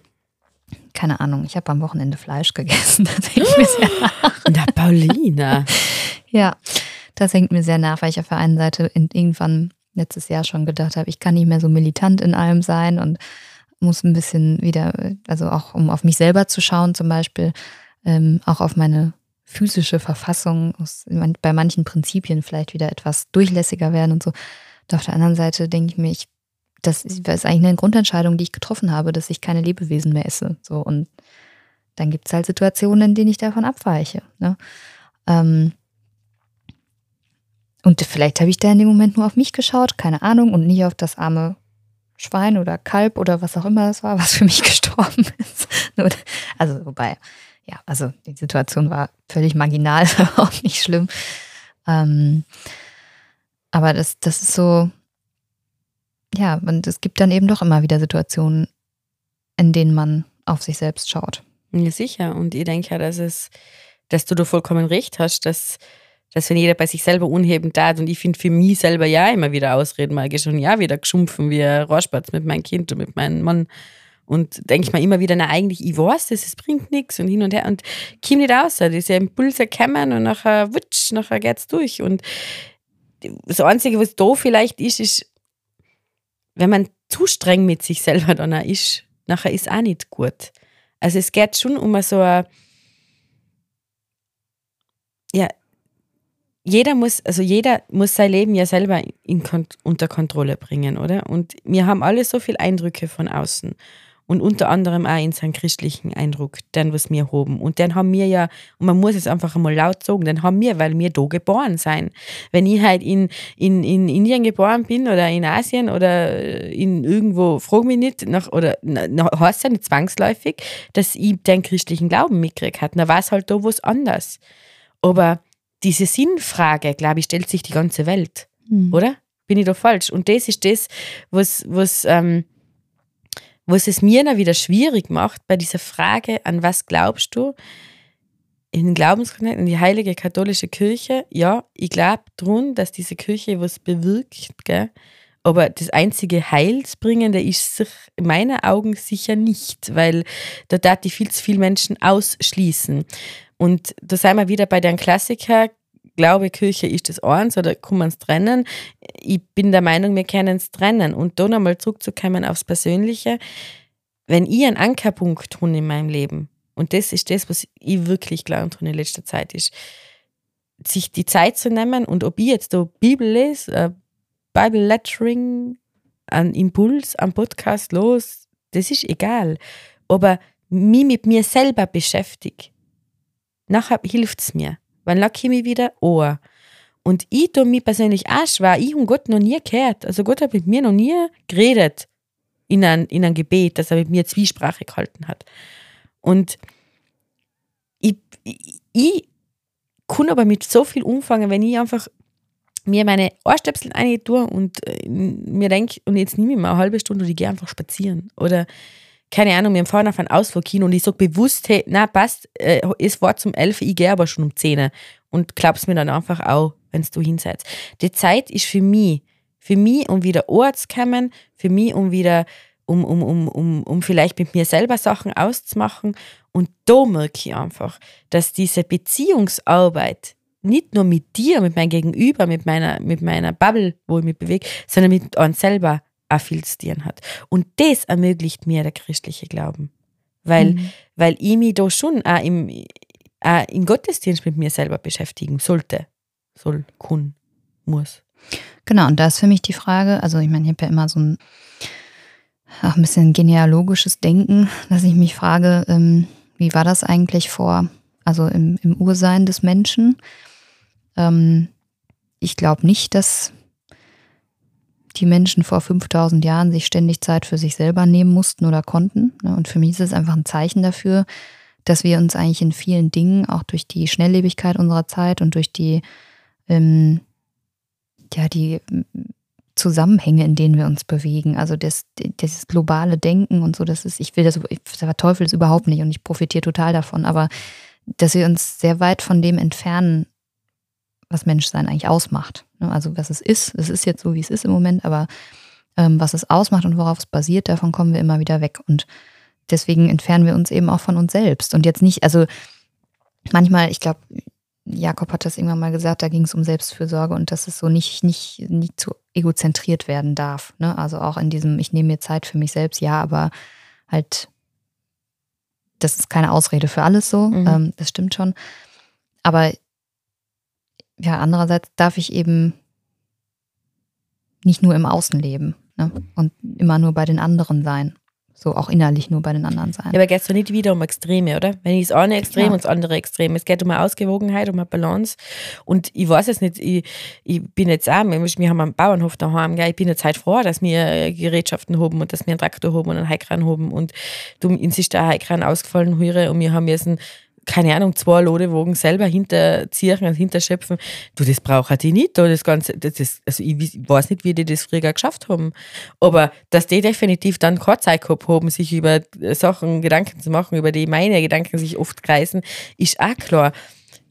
Keine Ahnung, ich habe am Wochenende Fleisch gegessen. Das hängt mir sehr nach. Na, Paulina. Ja, das hängt mir sehr nach, weil ich auf der einen Seite in, irgendwann letztes Jahr schon gedacht habe, ich kann nicht mehr so militant in allem sein und muss ein bisschen wieder, also auch um auf mich selber zu schauen zum Beispiel, ähm, auch auf meine physische Verfassung, muss bei manchen Prinzipien vielleicht wieder etwas durchlässiger werden und so. Und auf der anderen Seite denke ich mir, ich, das ist, eigentlich eine Grundentscheidung, die ich getroffen habe, dass ich keine Lebewesen mehr esse. So und dann gibt es halt Situationen, in denen ich davon abweiche. Ne? Ähm, und vielleicht habe ich da in dem Moment nur auf mich geschaut, keine Ahnung, und nicht auf das arme Schwein oder Kalb oder was auch immer das war, was für mich gestorben ist. Also, wobei, ja, also die Situation war völlig marginal, auch nicht schlimm. Ähm, aber das, das ist so, ja, und es gibt dann eben doch immer wieder Situationen, in denen man auf sich selbst schaut. Ja, sicher. Und ich denke ja, dass es, dass du da vollkommen recht hast, dass, dass wenn jeder bei sich selber unheben tat und ich finde für mich selber ja immer wieder Ausreden, mal schon ja wieder geschumpfen wie ein Rohrspatz mit meinem Kind und mit meinem Mann. Und denke ich mir immer wieder, na eigentlich, ich weiß das, es bringt nichts und hin und her und komm nicht raus. Diese Impulse kommen und nachher wutsch, nachher geht's durch. Und das Einzige, was da vielleicht ist, ist, wenn man zu streng mit sich selber dann auch ist, nachher ist auch nicht gut. Also es geht schon um so ein, ja, jeder muss, also jeder muss sein Leben ja selber in, Kont unter Kontrolle bringen, oder? Und wir haben alle so viele Eindrücke von außen. Und unter anderem auch in seinen christlichen Eindruck, den was wir haben. Und den haben wir ja, und man muss es einfach einmal laut sagen, den haben wir, weil wir da geboren sein. Wenn ich halt in, in, in Indien geboren bin oder in Asien oder in irgendwo, frag mich nicht, nach, oder na, heißt ja nicht zwangsläufig, dass ich den christlichen Glauben mitgekriegt habe. Da war es halt da was anders. Aber diese Sinnfrage, glaube ich, stellt sich die ganze Welt oder? Bin ich da falsch? Und das ist das, was, was, ähm, was es mir dann wieder schwierig macht bei dieser Frage, an was glaubst du? In den Glaubenskontext, in die heilige katholische Kirche, ja, ich glaube dran, dass diese Kirche was bewirkt, gell? aber das einzige Heilsbringende ist sich in meinen Augen sicher nicht, weil da darf die viel zu viele Menschen ausschließen. Und da sind wir wieder bei den Klassiker, Glaube, Kirche ist das eins oder kann man es trennen? Ich bin der Meinung, wir können es trennen. Und da nochmal zurückzukommen aufs Persönliche, wenn ich einen Ankerpunkt habe in meinem Leben, und das ist das, was ich wirklich habe in letzter Zeit, ist, sich die Zeit zu nehmen und ob ich jetzt da Bibel lese, äh, Bible Lettering, einen Impuls, einen Podcast los, das ist egal. Aber mich mit mir selber beschäftigt, nachher hilft es mir. Dann komme ich wieder an. Und ich tue mich persönlich auch schwer. Ich habe Gott noch nie gehört. Also Gott hat mit mir noch nie geredet in ein, in ein Gebet, dass er mit mir Zwiesprache gehalten hat. Und ich, ich, ich kann aber mit so viel umfangen, wenn ich einfach mir meine Ohrstöpsel rein tue und äh, mir denke, und jetzt nehme ich mal eine halbe Stunde und ich gehe einfach spazieren. Oder keine Ahnung, wir fahren auf einen Ausflug hin und ich sage bewusst, hey, na passt, äh, es war zum 11, ich gehe aber schon um 10 und klapp's mir dann einfach auch, wenn du hinseid. Die Zeit ist für mich, für mich, um wieder Ort zu kommen, für mich, um wieder, um, um, um, um, um vielleicht mit mir selber Sachen auszumachen. Und da merke ich einfach, dass diese Beziehungsarbeit nicht nur mit dir, mit meinem Gegenüber, mit meiner, mit meiner Bubble, wo ich mich bewege, sondern mit uns selber auch viel zu tun hat. Und das ermöglicht mir der christliche Glauben. Weil, mhm. weil ich mich da schon auch im, auch im Gottesdienst mit mir selber beschäftigen sollte, soll, kann, muss. Genau, und da ist für mich die Frage, also ich meine, ich habe ja immer so ein, auch ein bisschen genealogisches Denken, dass ich mich frage, ähm, wie war das eigentlich vor, also im, im Ursein des Menschen? Ähm, ich glaube nicht, dass die Menschen vor 5000 Jahren sich ständig Zeit für sich selber nehmen mussten oder konnten. Ne? Und für mich ist es einfach ein Zeichen dafür, dass wir uns eigentlich in vielen Dingen, auch durch die Schnelllebigkeit unserer Zeit und durch die, ähm, ja, die Zusammenhänge, in denen wir uns bewegen, also das, das globale Denken und so, das ist, ich will das, ich verteufel das überhaupt nicht und ich profitiere total davon, aber dass wir uns sehr weit von dem entfernen, was Menschsein eigentlich ausmacht. Ne? Also was es ist, es ist jetzt so, wie es ist im Moment, aber ähm, was es ausmacht und worauf es basiert, davon kommen wir immer wieder weg. Und deswegen entfernen wir uns eben auch von uns selbst. Und jetzt nicht, also manchmal, ich glaube, Jakob hat das irgendwann mal gesagt, da ging es um Selbstfürsorge und dass es so nicht, nicht, nicht zu egozentriert werden darf. Ne? Also auch in diesem, ich nehme mir Zeit für mich selbst, ja, aber halt, das ist keine Ausrede für alles so, mhm. ähm, das stimmt schon. Aber ja, andererseits darf ich eben nicht nur im Außen leben ne? und immer nur bei den anderen sein. So auch innerlich nur bei den anderen sein. Ja, aber geht es doch nicht wieder um Extreme, oder? Wenn ich das eine Extrem ja. und das andere Extrem. Es geht um eine Ausgewogenheit, um eine Balance. Und ich weiß es nicht, ich, ich bin jetzt auch, wir haben einen Bauernhof daheim, gell? ich bin jetzt halt froh, dass wir Gerätschaften haben und dass wir einen Traktor haben und einen Heikran haben. Und du, uns ist der Heikran ausgefallen, höre, und wir haben jetzt einen keine Ahnung, zwei Lodewogen selber hinterziehen und hinterschöpfen. Du, das braucht die nicht. Das Ganze, das ist, also ich weiß nicht, wie die das früher geschafft haben. Aber dass die definitiv dann keine Zeit gehabt haben, sich über Sachen Gedanken zu machen, über die meine Gedanken sich oft kreisen, ist auch klar.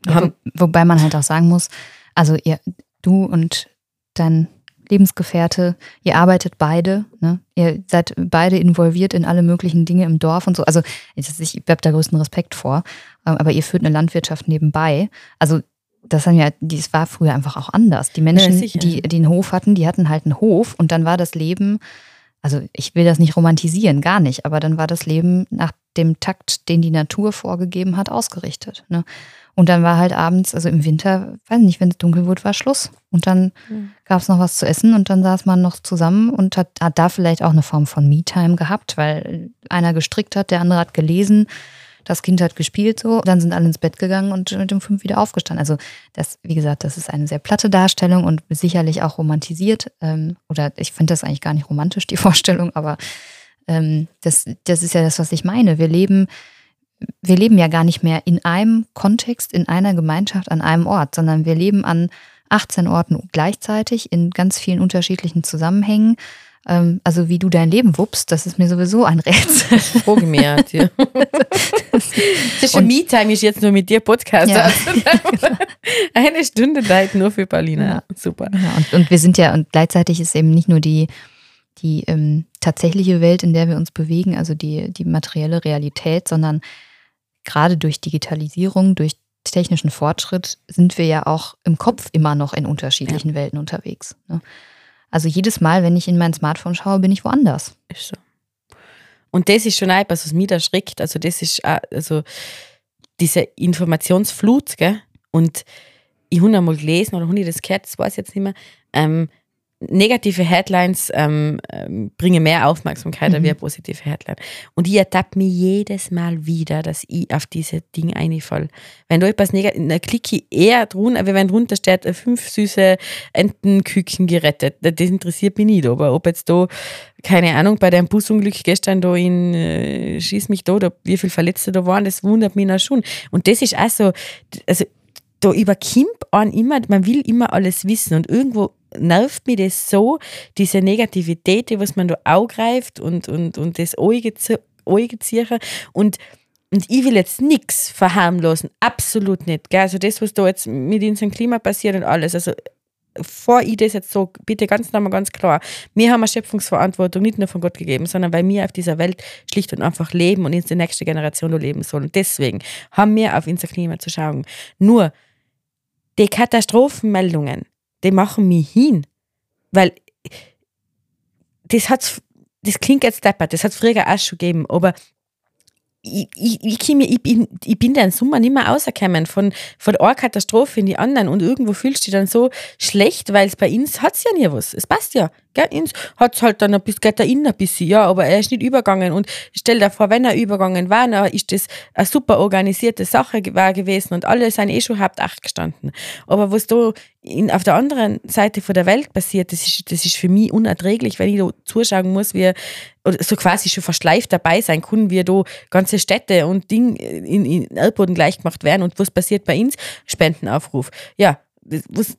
Wo, wobei man halt auch sagen muss, also ihr, du und dein Lebensgefährte, ihr arbeitet beide, ne? ihr seid beide involviert in alle möglichen Dinge im Dorf und so. Also ich habe da größten Respekt vor, ähm, aber ihr führt eine Landwirtschaft nebenbei. Also das haben ja, das war früher einfach auch anders. Die Menschen, ja, die, die einen Hof hatten, die hatten halt einen Hof und dann war das Leben, also ich will das nicht romantisieren, gar nicht, aber dann war das Leben nach dem Takt, den die Natur vorgegeben hat, ausgerichtet. Ne? Und dann war halt abends, also im Winter, weiß nicht, wenn es dunkel wurde, war Schluss. Und dann mhm. gab es noch was zu essen und dann saß man noch zusammen und hat, hat da vielleicht auch eine Form von Me-Time gehabt, weil einer gestrickt hat, der andere hat gelesen, das Kind hat gespielt so, dann sind alle ins Bett gegangen und mit dem fünf wieder aufgestanden. Also das, wie gesagt, das ist eine sehr platte Darstellung und sicherlich auch romantisiert. Ähm, oder ich finde das eigentlich gar nicht romantisch, die Vorstellung, aber ähm, das, das ist ja das, was ich meine. Wir leben wir leben ja gar nicht mehr in einem Kontext, in einer Gemeinschaft, an einem Ort, sondern wir leben an 18 Orten gleichzeitig in ganz vielen unterschiedlichen Zusammenhängen. Ähm, also wie du dein Leben wuppst, das ist mir sowieso ein Rätsel. Mir. das ist schon Me-Time, ich jetzt nur mit dir Podcast. Ja. Eine Stunde Zeit nur für Paulina. Ja. Super. Ja, und, und wir sind ja, und gleichzeitig ist eben nicht nur die, die ähm, tatsächliche Welt, in der wir uns bewegen, also die, die materielle Realität, sondern gerade durch Digitalisierung, durch technischen Fortschritt sind wir ja auch im Kopf immer noch in unterschiedlichen ja. Welten unterwegs. Ne? Also jedes Mal, wenn ich in mein Smartphone schaue, bin ich woanders. Ist so. Und das ist schon etwas, was mich da schreckt. Also das ist also diese Informationsflut, gell? Und ich habe einmal gelesen oder habe ich das gehört, das weiß ich jetzt nicht mehr, ähm, negative Headlines ähm, ähm, bringen mehr Aufmerksamkeit mhm. als eine positive Headline. Und ich ertappe mich jedes Mal wieder, dass ich auf diese Dinge einfalle. Wenn da etwas negativ, dann klicke ich eher drunter, wenn drunter steht, fünf süße Entenküken gerettet. Das interessiert mich nicht. Aber ob jetzt da, keine Ahnung, bei dem Busunglück gestern da in äh, Schieß mich da, da, wie viele Verletzte da waren, das wundert mich auch schon. Und das ist auch so, also da überkommt an immer, man will immer alles wissen und irgendwo nervt mich das so, diese Negativität, die was man da aufgreift und, und, und das Auge ziehen und und ich will jetzt nichts verharmlosen, absolut nicht. Gell? Also das, was da jetzt mit unserem Klima passiert und alles, also vor ich das jetzt so, bitte ganz nochmal ganz klar, wir haben eine Schöpfungsverantwortung nicht nur von Gott gegeben, sondern weil wir auf dieser Welt schlicht und einfach leben und in die nächste Generation leben sollen. Deswegen haben wir auf unser Klima zu schauen. Nur die Katastrophenmeldungen, die machen mich hin. Weil das hat's, das klingt jetzt deppert, das hat es früher auch schon gegeben, aber ich, ich, ich, ich, bin, ich bin den Sommer nicht mehr rausgekommen von, von einer Katastrophe in die anderen und irgendwo fühlst du dich dann so schlecht, weil es bei uns hat es ja nie was. Es passt ja. Gell? Uns hat es halt dann ein bisschen, geht da innen ein bisschen, ja, aber er ist nicht übergangen und stell dir vor, wenn er übergangen war, dann ist das eine super organisierte Sache war gewesen und alle sind eh schon halb acht gestanden. Aber was da in, auf der anderen Seite von der Welt passiert, das ist, das ist für mich unerträglich, wenn ich da zuschauen muss, wie oder so quasi schon verschleift dabei sein kann, wie da ganze Städte und Dinge in, in Erdboden gleich gemacht werden und was passiert bei uns? Spendenaufruf. Ja, das, was,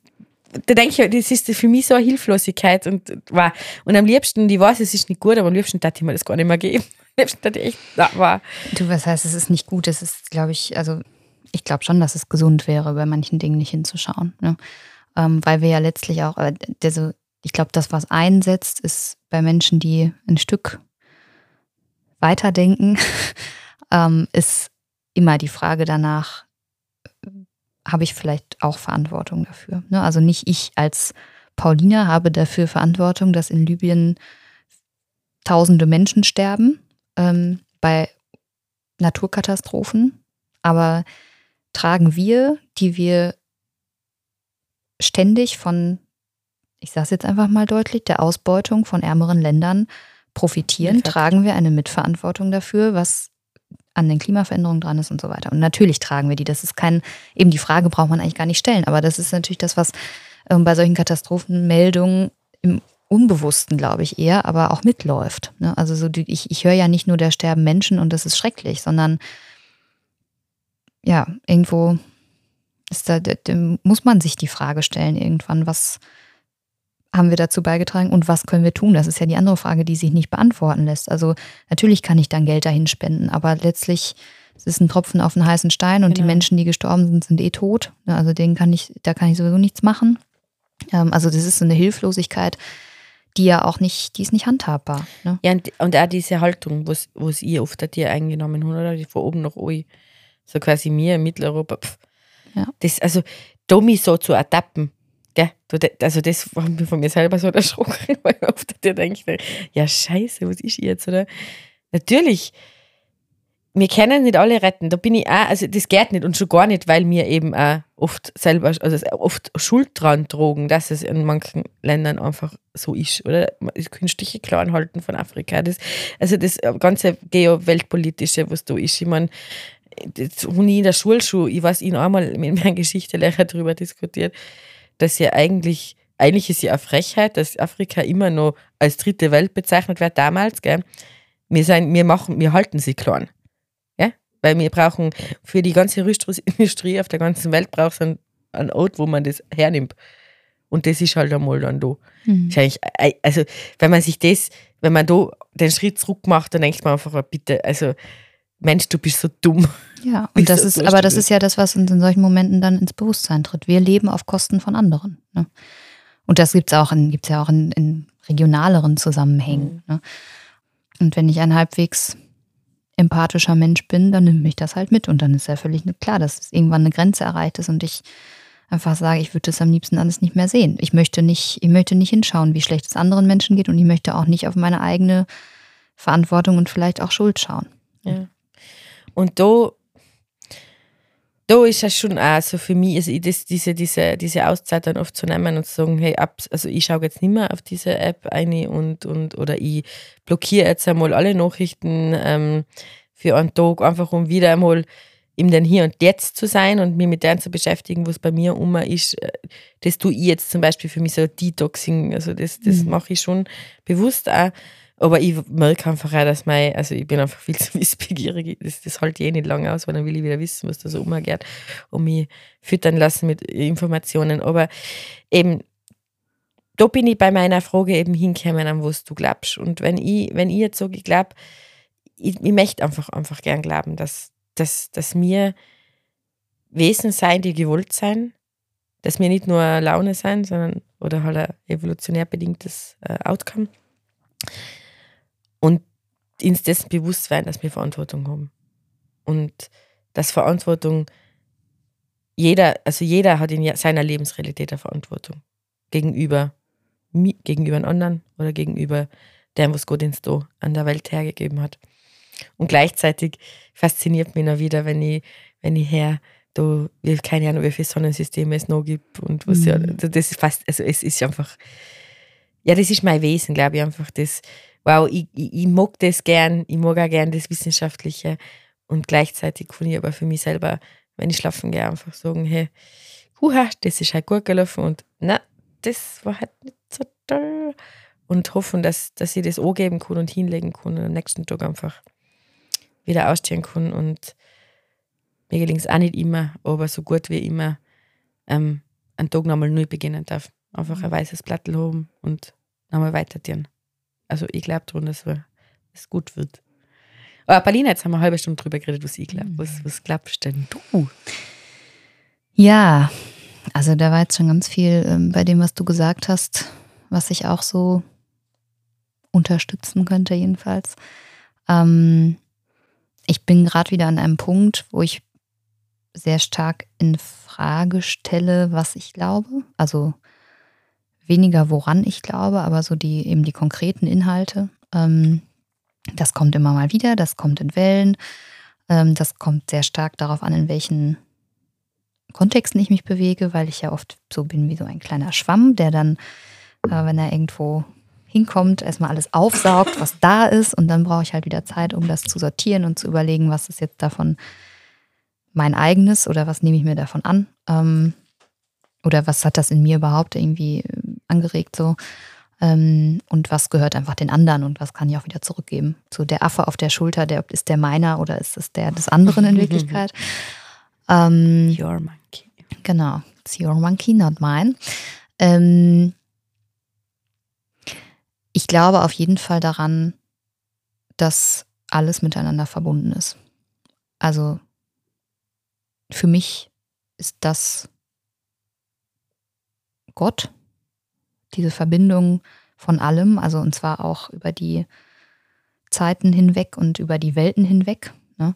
da denke ich, das ist für mich so eine Hilflosigkeit und, war und am liebsten, ich weiß, es ist nicht gut, aber am liebsten dachte ich mir das gar nicht mehr geben. Am liebsten ich echt, na, war. Du, was heißt, es ist nicht gut, es ist, glaube ich, also ich glaube schon, dass es gesund wäre, bei manchen Dingen nicht hinzuschauen. Ne? Ähm, weil wir ja letztlich auch, also ich glaube, das, was einsetzt, ist bei Menschen, die ein Stück weiterdenken, ähm, ist immer die Frage danach, habe ich vielleicht auch Verantwortung dafür. Ne? Also nicht ich als Paulina habe dafür Verantwortung, dass in Libyen tausende Menschen sterben ähm, bei Naturkatastrophen, aber tragen wir, die wir ständig von, ich sage es jetzt einfach mal deutlich, der Ausbeutung von ärmeren Ländern profitieren, tragen wir eine Mitverantwortung dafür, was an den Klimaveränderungen dran ist und so weiter. Und natürlich tragen wir die. Das ist kein, eben die Frage braucht man eigentlich gar nicht stellen, aber das ist natürlich das, was ähm, bei solchen Katastrophenmeldungen im Unbewussten, glaube ich, eher, aber auch mitläuft. Ne? Also so, die, ich, ich höre ja nicht nur, da sterben Menschen und das ist schrecklich, sondern ja, irgendwo ist da, muss man sich die Frage stellen, irgendwann, was, haben wir dazu beigetragen und was können wir tun? Das ist ja die andere Frage, die sich nicht beantworten lässt. Also natürlich kann ich dann Geld dahin spenden, aber letztlich es ist ein Tropfen auf einen heißen Stein und genau. die Menschen, die gestorben sind, sind eh tot. Also denen kann ich, da kann ich sowieso nichts machen. Ähm, also das ist so eine Hilflosigkeit, die ja auch nicht, die ist nicht handhabbar. Ne? Ja, und, und auch diese Haltung, was, was ihr oft ihr eingenommen habt, oder? Die von oben nach unten. So quasi mir in Mitteleuropa. Pff. Ja. Das, also, da mich so zu ertappen? Also das war mir von mir selber so erschrocken, weil ich oft dir denke, ja scheiße, was ist jetzt, oder? Natürlich, wir können nicht alle retten. Da bin ich auch, also das geht nicht und schon gar nicht, weil wir eben auch oft selber, also oft Schuld dran tragen, dass es in manchen Ländern einfach so ist, oder? Ich kann Stiche klar anhalten von Afrika. Das, also das ganze geo-weltpolitische, was da ist, ich meine, das habe ich in der Schule schon, ich weiß, ich einmal mit meinem Geschichtelehrer darüber diskutiert, dass ja eigentlich, eigentlich ist ja eine Frechheit, dass Afrika immer noch als dritte Welt bezeichnet wird damals, gell? Wir, sind, wir, machen, wir halten sie klein. Ja? Weil wir brauchen für die ganze Rüstungsindustrie auf der ganzen Welt braucht es einen, Ort, wo man das hernimmt. Und das ist halt einmal dann da. Mhm. Äh, also, wenn man sich das, wenn man da den Schritt zurück macht, dann denkt man einfach, bitte, also Mensch, du bist so dumm. Ja, und das ist, aber das ist ja das, was uns in solchen Momenten dann ins Bewusstsein tritt. Wir leben auf Kosten von anderen. Ne? Und das gibt es auch in, gibt's ja auch in, in regionaleren Zusammenhängen. Mhm. Ne? Und wenn ich ein halbwegs empathischer Mensch bin, dann nimmt mich das halt mit. Und dann ist ja völlig klar, dass irgendwann eine Grenze erreicht ist und ich einfach sage, ich würde das am liebsten alles nicht mehr sehen. Ich möchte nicht, ich möchte nicht hinschauen, wie schlecht es anderen Menschen geht und ich möchte auch nicht auf meine eigene Verantwortung und vielleicht auch Schuld schauen. Ja. Und da, da ist es schon auch so für mich, also das, diese, diese, diese Auszeit dann oft zu nehmen und zu sagen, hey, ab, also ich schaue jetzt nicht mehr auf diese App ein und, und oder ich blockiere jetzt einmal alle Nachrichten ähm, für einen Tag, einfach um wieder einmal im den Hier und Jetzt zu sein und mich mit denen zu beschäftigen, was bei mir immer ist. Äh, das tue ich jetzt zum Beispiel für mich so Detoxing, also das, das mhm. mache ich schon bewusst auch. Aber ich merke einfach auch, dass mein, also ich bin einfach viel zu wissbegierig. Das, das halte ich eh nicht lange aus, weil dann will ich wieder wissen, was da so umgeht und mich füttern lassen mit Informationen. Aber eben, da bin ich bei meiner Frage eben hingekommen, an was du glaubst. Und wenn ich, wenn ich jetzt ich glaube, ich, ich möchte einfach, einfach gern glauben, dass, dass, dass wir Wesen sein, die gewollt sein, dass wir nicht nur Laune sein, sondern oder halt ein evolutionär bedingtes äh, Outcome und uns dessen bewusst werden, dass wir Verantwortung haben. Und dass Verantwortung jeder, also jeder hat in seiner Lebensrealität eine Verantwortung gegenüber gegenüber einem anderen oder gegenüber dem, was Gott uns da an der Welt hergegeben hat. Und gleichzeitig fasziniert mich noch wieder, wenn ich, wenn ich her, da, keine Ahnung, wie viele Sonnensysteme es noch gibt und was mhm. ja, also das ist fast, also es ist einfach, ja, das ist mein Wesen, glaube ich, einfach das, wow, ich, ich, ich mag das gern, ich mag auch gern das Wissenschaftliche und gleichzeitig kann ich aber für mich selber, wenn ich schlafen gehe, einfach sagen, hey, huha, das ist halt gut gelaufen und na, das war halt nicht so toll und hoffen, dass, dass ich das angeben kann und hinlegen kann und am nächsten Tag einfach wieder ausstehen kann und mir gelingt es auch nicht immer, aber so gut wie immer ähm, einen Tag nochmal neu beginnen darf. Einfach ein weißes Blatt haben und nochmal weiter tun. Also ich glaube daran, dass es gut wird. Aber Paulina, jetzt haben wir eine halbe Stunde drüber geredet, was ich glaube. Was, was glaubst denn du? Ja, also da war jetzt schon ganz viel ähm, bei dem, was du gesagt hast, was ich auch so unterstützen könnte, jedenfalls. Ähm, ich bin gerade wieder an einem Punkt, wo ich sehr stark in Frage stelle, was ich glaube. Also weniger woran ich glaube, aber so die eben die konkreten Inhalte. Ähm, das kommt immer mal wieder, das kommt in Wellen. Ähm, das kommt sehr stark darauf an, in welchen Kontexten ich mich bewege, weil ich ja oft so bin wie so ein kleiner Schwamm, der dann, äh, wenn er irgendwo hinkommt, erstmal alles aufsaugt, was da ist und dann brauche ich halt wieder Zeit, um das zu sortieren und zu überlegen, was ist jetzt davon mein eigenes oder was nehme ich mir davon an ähm, oder was hat das in mir überhaupt irgendwie angeregt so ähm, und was gehört einfach den anderen und was kann ich auch wieder zurückgeben. So der Affe auf der Schulter, der ist der meiner oder ist es der des anderen in Wirklichkeit? ähm, your monkey. Genau, it's your monkey, not mine. Ähm, ich glaube auf jeden Fall daran, dass alles miteinander verbunden ist. Also für mich ist das Gott, diese Verbindung von allem, also und zwar auch über die Zeiten hinweg und über die Welten hinweg. Ne?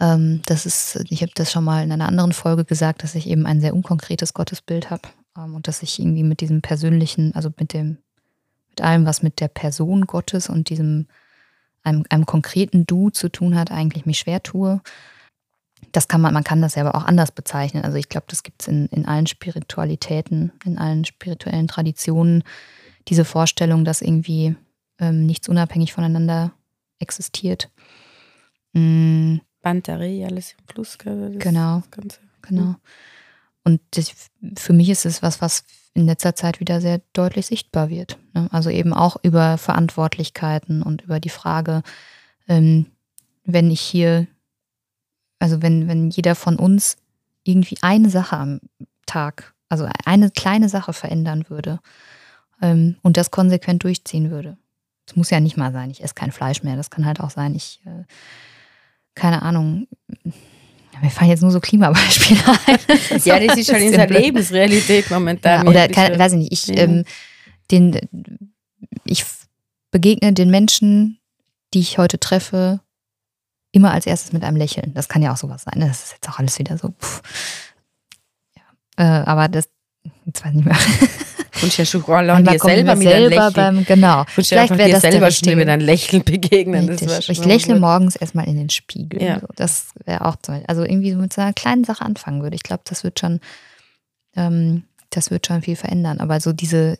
Ähm, das ist, ich habe das schon mal in einer anderen Folge gesagt, dass ich eben ein sehr unkonkretes Gottesbild habe ähm, und dass ich irgendwie mit diesem persönlichen, also mit dem mit allem, was mit der Person Gottes und diesem einem, einem konkreten Du zu tun hat, eigentlich mich schwer tue. Das kann man, man kann das ja aber auch anders bezeichnen. Also ich glaube, das gibt es in, in allen Spiritualitäten, in allen spirituellen Traditionen, diese Vorstellung, dass irgendwie ähm, nichts unabhängig voneinander existiert. Mhm. Bantere, alles im Fluss. Genau. Genau. Und das, für mich ist es was, was in letzter Zeit wieder sehr deutlich sichtbar wird. Ne? Also eben auch über Verantwortlichkeiten und über die Frage, ähm, wenn ich hier, also wenn, wenn jeder von uns irgendwie eine Sache am Tag, also eine kleine Sache verändern würde ähm, und das konsequent durchziehen würde. Es muss ja nicht mal sein, ich esse kein Fleisch mehr. Das kann halt auch sein, ich, äh, keine Ahnung, mir fallen jetzt nur so Klimabeispiele ein. ja, das ist schon in unsere Lebensrealität momentan. Ja, oder kann, weiß ich nicht, ich, ja. ähm, den, ich begegne den Menschen, die ich heute treffe, immer als erstes mit einem Lächeln. Das kann ja auch sowas sein. Ne? Das ist jetzt auch alles wieder so. Ja. Äh, aber das, jetzt weiß ich nicht mehr. Und ja allein dir selber mit einem Lächeln. Beim, genau. Und Vielleicht wäre das selber schon mit einem Lächeln begegnen. ich lächle gut. morgens erstmal in den Spiegel. Ja. So. Das wäre auch zum Beispiel, also irgendwie mit so einer kleinen Sache anfangen würde. Ich glaube, das wird schon, ähm, das wird schon viel verändern. Aber so diese,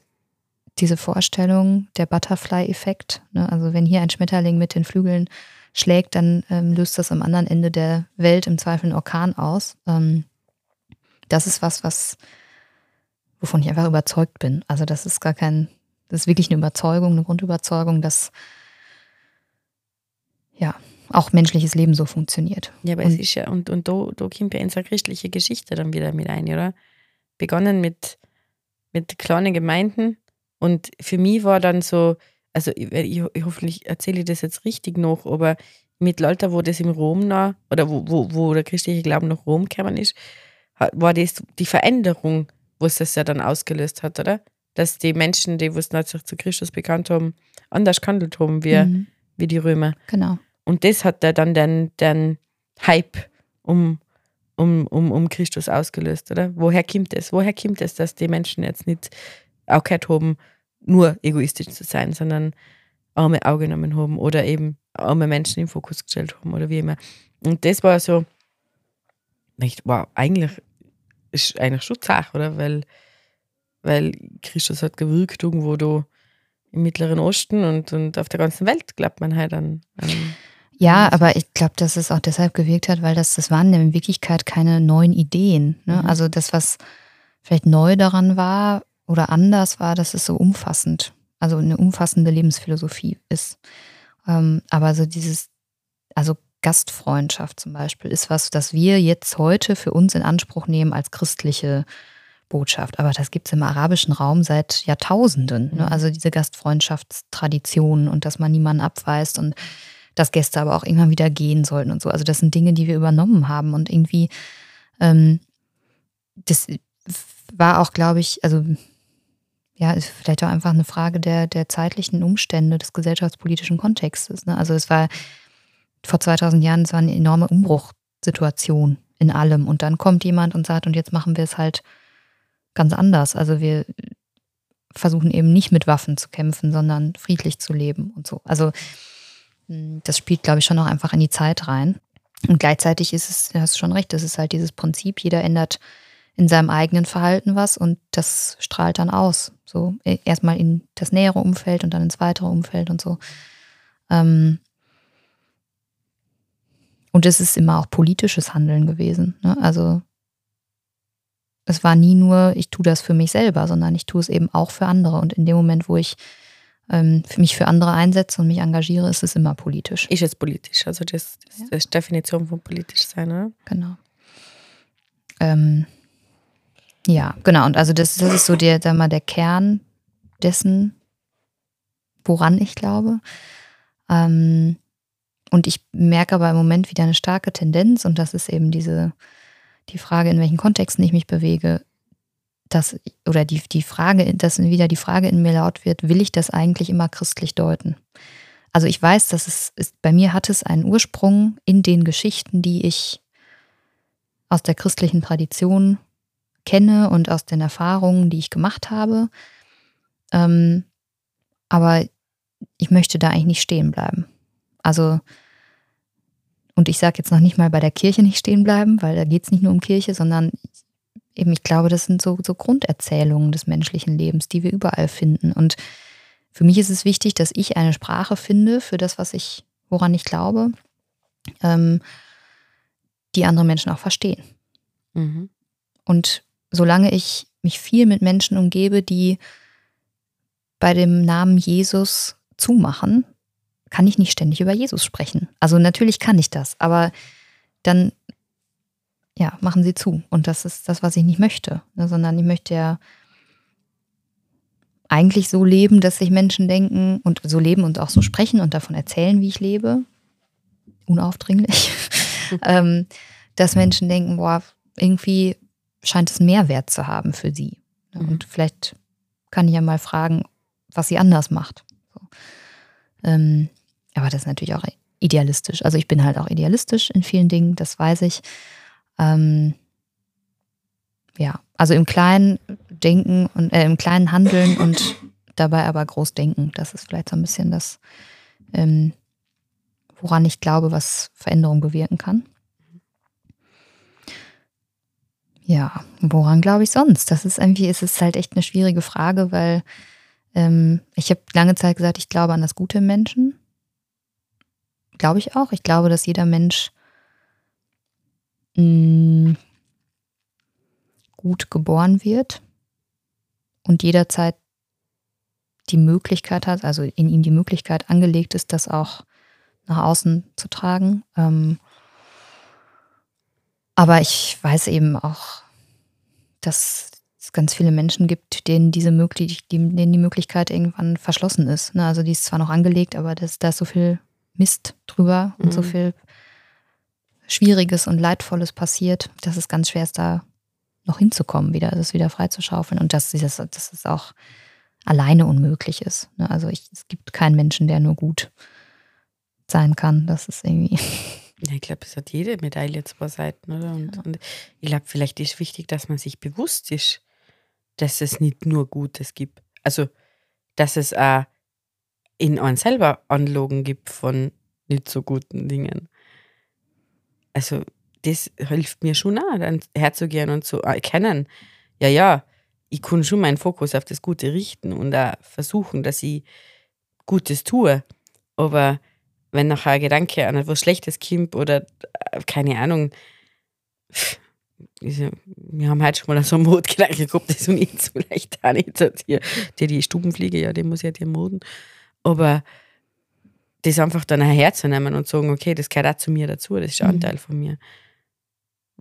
diese Vorstellung, der Butterfly-Effekt, ne? also wenn hier ein Schmetterling mit den Flügeln schlägt, dann ähm, löst das am anderen Ende der Welt im Zweifel einen Orkan aus. Ähm, das ist was, was, wovon ich einfach überzeugt bin. Also das ist gar kein, das ist wirklich eine Überzeugung, eine Grundüberzeugung, dass ja auch menschliches Leben so funktioniert. Ja, aber und, es ist ja, und, und da, da kommt ja unsere christliche Geschichte dann wieder mit ein, oder? Begonnen mit, mit kleinen Gemeinden und für mich war dann so, also ich, ich, hoffentlich erzähle ich das jetzt richtig noch, aber mit Leuten, wo das im Rom noch, oder wo, wo, wo der christliche Glauben nach Rom gekommen ist, war das die Veränderung, was das ja dann ausgelöst hat, oder? Dass die Menschen, die was sich zu Christus bekannt haben, anders gehandelt haben wie, mhm. wie die Römer. Genau. Und das hat ja dann den, den Hype um, um, um, um Christus ausgelöst, oder? Woher kommt es? Woher kommt es, dass die Menschen jetzt nicht auch gehört haben, nur egoistisch zu sein, sondern arme Augen genommen haben oder eben arme Menschen im Fokus gestellt haben oder wie immer. Und das war so, nicht, wow, eigentlich ist eigentlich schon Sache, oder? Weil, weil Christus hat gewirkt irgendwo da im Mittleren Osten und, und auf der ganzen Welt, glaubt man halt an. an ja, aber ich glaube, dass es auch deshalb gewirkt hat, weil das, das waren in Wirklichkeit keine neuen Ideen. Ne? Mhm. Also das, was vielleicht neu daran war oder anders war, dass es so umfassend, also eine umfassende Lebensphilosophie ist. Ähm, aber so dieses, also Gastfreundschaft zum Beispiel ist was, das wir jetzt heute für uns in Anspruch nehmen als christliche Botschaft. Aber das gibt es im arabischen Raum seit Jahrtausenden. Ne? Mhm. Also diese Gastfreundschaftstraditionen und dass man niemanden abweist und dass Gäste aber auch irgendwann wieder gehen sollten und so. Also das sind Dinge, die wir übernommen haben und irgendwie ähm, das war auch, glaube ich, also ja, ist vielleicht auch einfach eine Frage der, der zeitlichen Umstände, des gesellschaftspolitischen Kontextes. Ne? Also es war vor 2000 Jahren, es war eine enorme Umbruchssituation in allem. Und dann kommt jemand und sagt, und jetzt machen wir es halt ganz anders. Also wir versuchen eben nicht mit Waffen zu kämpfen, sondern friedlich zu leben und so. Also hm, das spielt, glaube ich, schon auch einfach in die Zeit rein. Und gleichzeitig ist es, du hast schon recht, das ist halt dieses Prinzip, jeder ändert in seinem eigenen Verhalten was und das strahlt dann aus. So e, erstmal in das nähere Umfeld und dann ins weitere Umfeld und so. Ähm, und es ist immer auch politisches Handeln gewesen. Ne? Also es war nie nur, ich tue das für mich selber, sondern ich tue es eben auch für andere. Und in dem Moment, wo ich ähm, mich für andere einsetze und mich engagiere, ist es immer politisch. Ist es politisch? Also das, das, ja. ist Definition von politisch sein, oder? Genau. Ähm, ja, genau. Und also das, das ist so der, sag mal, der Kern dessen, woran ich glaube. Ähm, und ich merke aber im Moment wieder eine starke Tendenz, und das ist eben diese, die Frage, in welchen Kontexten ich mich bewege, dass, oder die, die Frage, dass wieder die Frage in mir laut wird, will ich das eigentlich immer christlich deuten? Also ich weiß, dass es ist, bei mir hat es einen Ursprung in den Geschichten, die ich aus der christlichen Tradition kenne und aus den Erfahrungen, die ich gemacht habe. Ähm, aber ich möchte da eigentlich nicht stehen bleiben. Also, und ich sage jetzt noch nicht mal bei der Kirche nicht stehen bleiben, weil da geht es nicht nur um Kirche, sondern eben, ich glaube, das sind so, so Grunderzählungen des menschlichen Lebens, die wir überall finden. Und für mich ist es wichtig, dass ich eine Sprache finde für das, was ich, woran ich glaube, ähm, die andere Menschen auch verstehen. Mhm. Und solange ich mich viel mit Menschen umgebe, die bei dem Namen Jesus zumachen, kann ich nicht ständig über Jesus sprechen. Also natürlich kann ich das, aber dann ja, machen sie zu. Und das ist das, was ich nicht möchte, ne, sondern ich möchte ja eigentlich so leben, dass sich Menschen denken und so leben und auch so sprechen und davon erzählen, wie ich lebe, unaufdringlich, ähm, dass Menschen denken, boah, irgendwie scheint es Mehrwert zu haben für sie. Ne, mhm. Und vielleicht kann ich ja mal fragen, was sie anders macht. So. Ähm, aber das ist natürlich auch idealistisch. Also ich bin halt auch idealistisch in vielen Dingen, das weiß ich. Ähm, ja, also im Kleinen denken und äh, im Kleinen handeln und dabei aber groß denken. Das ist vielleicht so ein bisschen das, ähm, woran ich glaube, was Veränderung bewirken kann. Ja, woran glaube ich sonst? Das ist irgendwie, ist es halt echt eine schwierige Frage, weil ähm, ich habe lange Zeit gesagt, ich glaube an das Gute Menschen. Glaube ich auch. Ich glaube, dass jeder Mensch mh, mm, gut geboren wird und jederzeit die Möglichkeit hat, also in ihm die Möglichkeit angelegt ist, das auch nach außen zu tragen. Ähm, aber ich weiß eben auch, dass es ganz viele Menschen gibt, denen diese möglich, denen die Möglichkeit irgendwann verschlossen ist. Ne? Also die ist zwar noch angelegt, aber das, da ist so viel Mist drüber und so mhm. viel Schwieriges und Leidvolles passiert, dass es ganz schwer ist, da noch hinzukommen, wieder, das wieder freizuschaufeln. Und dass das, dass es auch alleine unmöglich ist. Ne? Also ich, es gibt keinen Menschen, der nur gut sein kann. Das ist irgendwie. Ja, ich glaube, es hat jede Medaille zwei Seiten, oder? Und, ja. und ich glaube, vielleicht ist wichtig, dass man sich bewusst ist, dass es nicht nur Gutes gibt. Also, dass es auch in einem selber Anlogen gibt von nicht so guten Dingen. Also, das hilft mir schon auch, dann herzugehen und zu erkennen, ja, ja, ich kann schon meinen Fokus auf das Gute richten und auch versuchen, dass ich Gutes tue. Aber wenn nachher ein Gedanke an etwas Schlechtes kommt oder äh, keine Ahnung, wir haben heute schon mal so einen Mordgedanke gehabt, das ist jetzt vielleicht auch nicht so. Die, die, die Stubenfliege, ja, die muss ja die moden. Aber das einfach dann herzunehmen und sagen, okay, das gehört auch zu mir dazu, das ist ein mhm. Anteil von mir.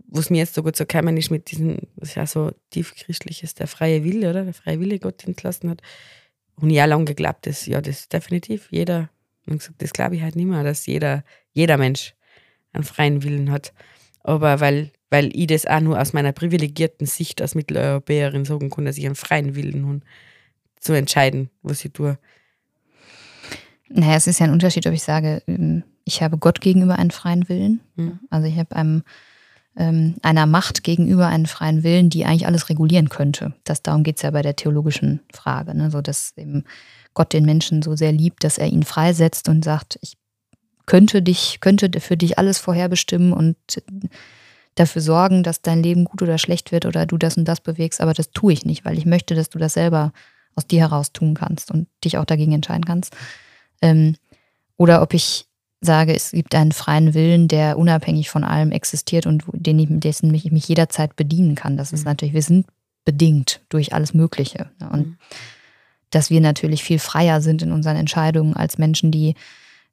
Was mir jetzt so gut so gekommen ist mit diesem, was ja so tiefchristliches, der freie Wille, oder? Der freie Wille Gott entlassen hat. Und ich auch lange geglaubt, dass, ja, das ist definitiv jeder und gesagt, das glaube ich halt nicht mehr, dass jeder, jeder Mensch einen freien Willen hat. Aber weil, weil ich das auch nur aus meiner privilegierten Sicht als Mitteleuropäerin sagen kann, dass ich einen freien Willen habe, zu entscheiden, was ich tue. Naja, es ist ja ein Unterschied, ob ich sage, ähm, ich habe Gott gegenüber einen freien Willen. Mhm. Also ich habe einem, ähm, einer Macht gegenüber einen freien Willen, die eigentlich alles regulieren könnte. Das, darum geht es ja bei der theologischen Frage. Ne? So, dass eben Gott den Menschen so sehr liebt, dass er ihn freisetzt und sagt, ich könnte dich, könnte für dich alles vorherbestimmen und dafür sorgen, dass dein Leben gut oder schlecht wird oder du das und das bewegst, aber das tue ich nicht, weil ich möchte, dass du das selber aus dir heraus tun kannst und dich auch dagegen entscheiden kannst. Ähm, oder ob ich sage, es gibt einen freien Willen, der unabhängig von allem existiert und den ich, dessen ich mich jederzeit bedienen kann. Das ist mhm. natürlich, wir sind bedingt durch alles Mögliche. Ne? Und mhm dass wir natürlich viel freier sind in unseren Entscheidungen als Menschen, die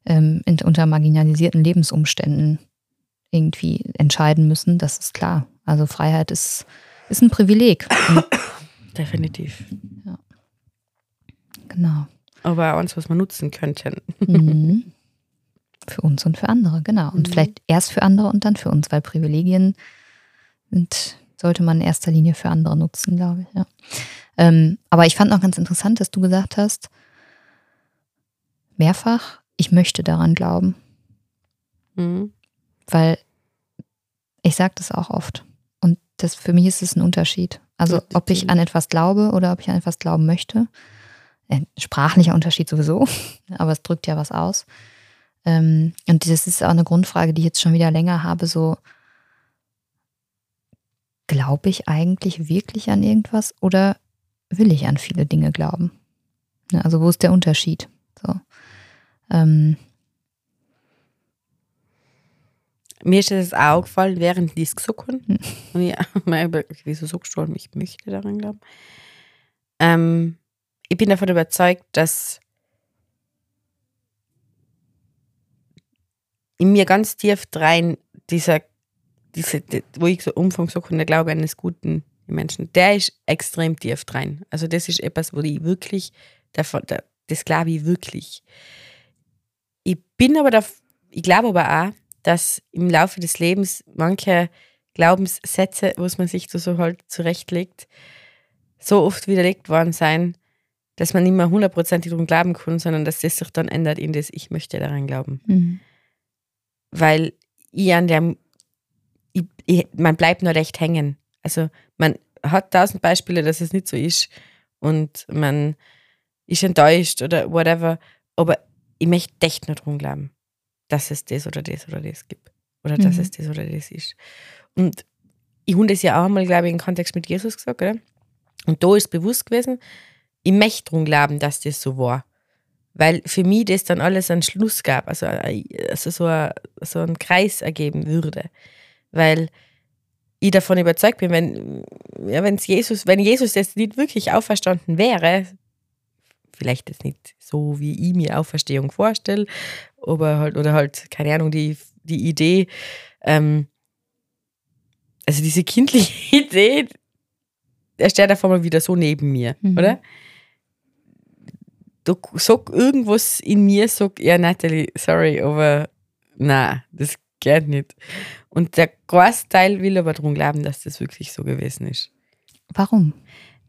ähm, in, unter marginalisierten Lebensumständen irgendwie entscheiden müssen. Das ist klar. Also Freiheit ist, ist ein Privileg. Definitiv. Ja. Genau. Aber uns, was wir nutzen könnten. Mhm. Für uns und für andere, genau. Und mhm. vielleicht erst für andere und dann für uns, weil Privilegien sind, sollte man in erster Linie für andere nutzen, glaube ich. Ja. Ähm, aber ich fand noch ganz interessant, dass du gesagt hast, mehrfach, ich möchte daran glauben. Mhm. Weil ich sage das auch oft. Und das, für mich ist es ein Unterschied. Also ob ich an etwas glaube oder ob ich an etwas glauben möchte. Ein sprachlicher Unterschied sowieso, aber es drückt ja was aus. Ähm, und das ist auch eine Grundfrage, die ich jetzt schon wieder länger habe, so glaube ich eigentlich wirklich an irgendwas oder will ich an viele Dinge glauben? Ne, also wo ist der Unterschied? So. Ähm. Mir ist das auch gefallen, während die es gesagt haben. Hm. Und ich habe über, wieso so gestorben, ich möchte daran glauben. Ähm, ich bin davon überzeugt, dass in mir ganz tief rein dieser, diese, wo ich so Umfang so der Glaube eines guten Menschen, der ist extrem tief rein. Also das ist etwas, wo ich wirklich, davon, das glaube ich wirklich. Ich bin aber, da, ich glaube aber auch, dass im Laufe des Lebens manche Glaubenssätze, was man sich so halt zurechtlegt, so oft widerlegt worden sein, dass man nicht mehr hundertprozentig darum glauben kann, sondern dass das sich dann ändert in das, ich möchte daran glauben. Mhm. Weil ich an der, ich, ich, man bleibt nur recht hängen. Also man, hat tausend Beispiele, dass es nicht so ist und man ist enttäuscht oder whatever, aber ich möchte echt nicht drum glauben, dass es das oder das oder das gibt oder dass Mhm. es das oder das ist. Und ich habe das ja auch einmal, glaube ich, im Kontext mit Jesus gesagt, oder? Und da ist bewusst gewesen, ich möchte drum glauben, dass das so war. Weil für mich das dann alles einen Schluss gab, also, also so, ein, so einen Kreis ergeben würde. Weil ich davon überzeugt bin, wenn, ja, wenn's Jesus, wenn Jesus jetzt nicht wirklich auferstanden wäre, vielleicht jetzt nicht so, wie ich mir Auferstehung vorstelle, aber halt, oder halt, keine Ahnung, die, die Idee, ähm, also diese kindliche Idee, er steht auf einmal wieder so neben mir, Mhm. oder? Du sag irgendwas in mir, sag, ja, Natalie, sorry, aber na, das geht nicht. Und der Großteil will aber darum glauben, dass das wirklich so gewesen ist. Warum?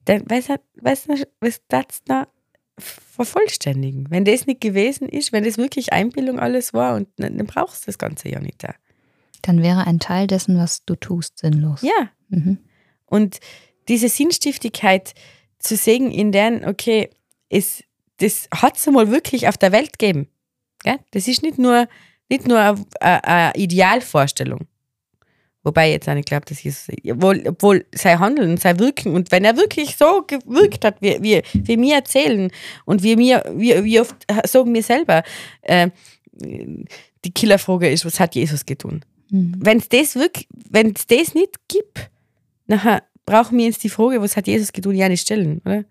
Dann, weißt du, weißt du, was das da vervollständigen? Wenn das nicht gewesen ist, wenn das wirklich Einbildung alles war, und dann, dann brauchst du das Ganze ja nicht da. Dann wäre ein Teil dessen, was du tust, sinnlos. Ja, Mhm. Und diese Sinnstiftigkeit zu sehen, in deren, okay, es, das hat es mal wirklich auf der Welt gegeben. Gell? Das ist nicht nur, nicht nur eine, eine, Idealvorstellung. Wobei ich jetzt auch nicht glaube, dass Jesus, obwohl, obwohl sein Handeln und sein Wirken, und wenn er wirklich so gewirkt hat, wie, wie, wie wir erzählen und wie wir, wie, wie oft sagen wir selber, äh, die Killerfrage ist, was hat Jesus getan? Mhm. wenn es das wirklich, wenn es das nicht gibt, nachher brauchen wir uns die Frage, was hat Jesus getan, ja nicht stellen, oder?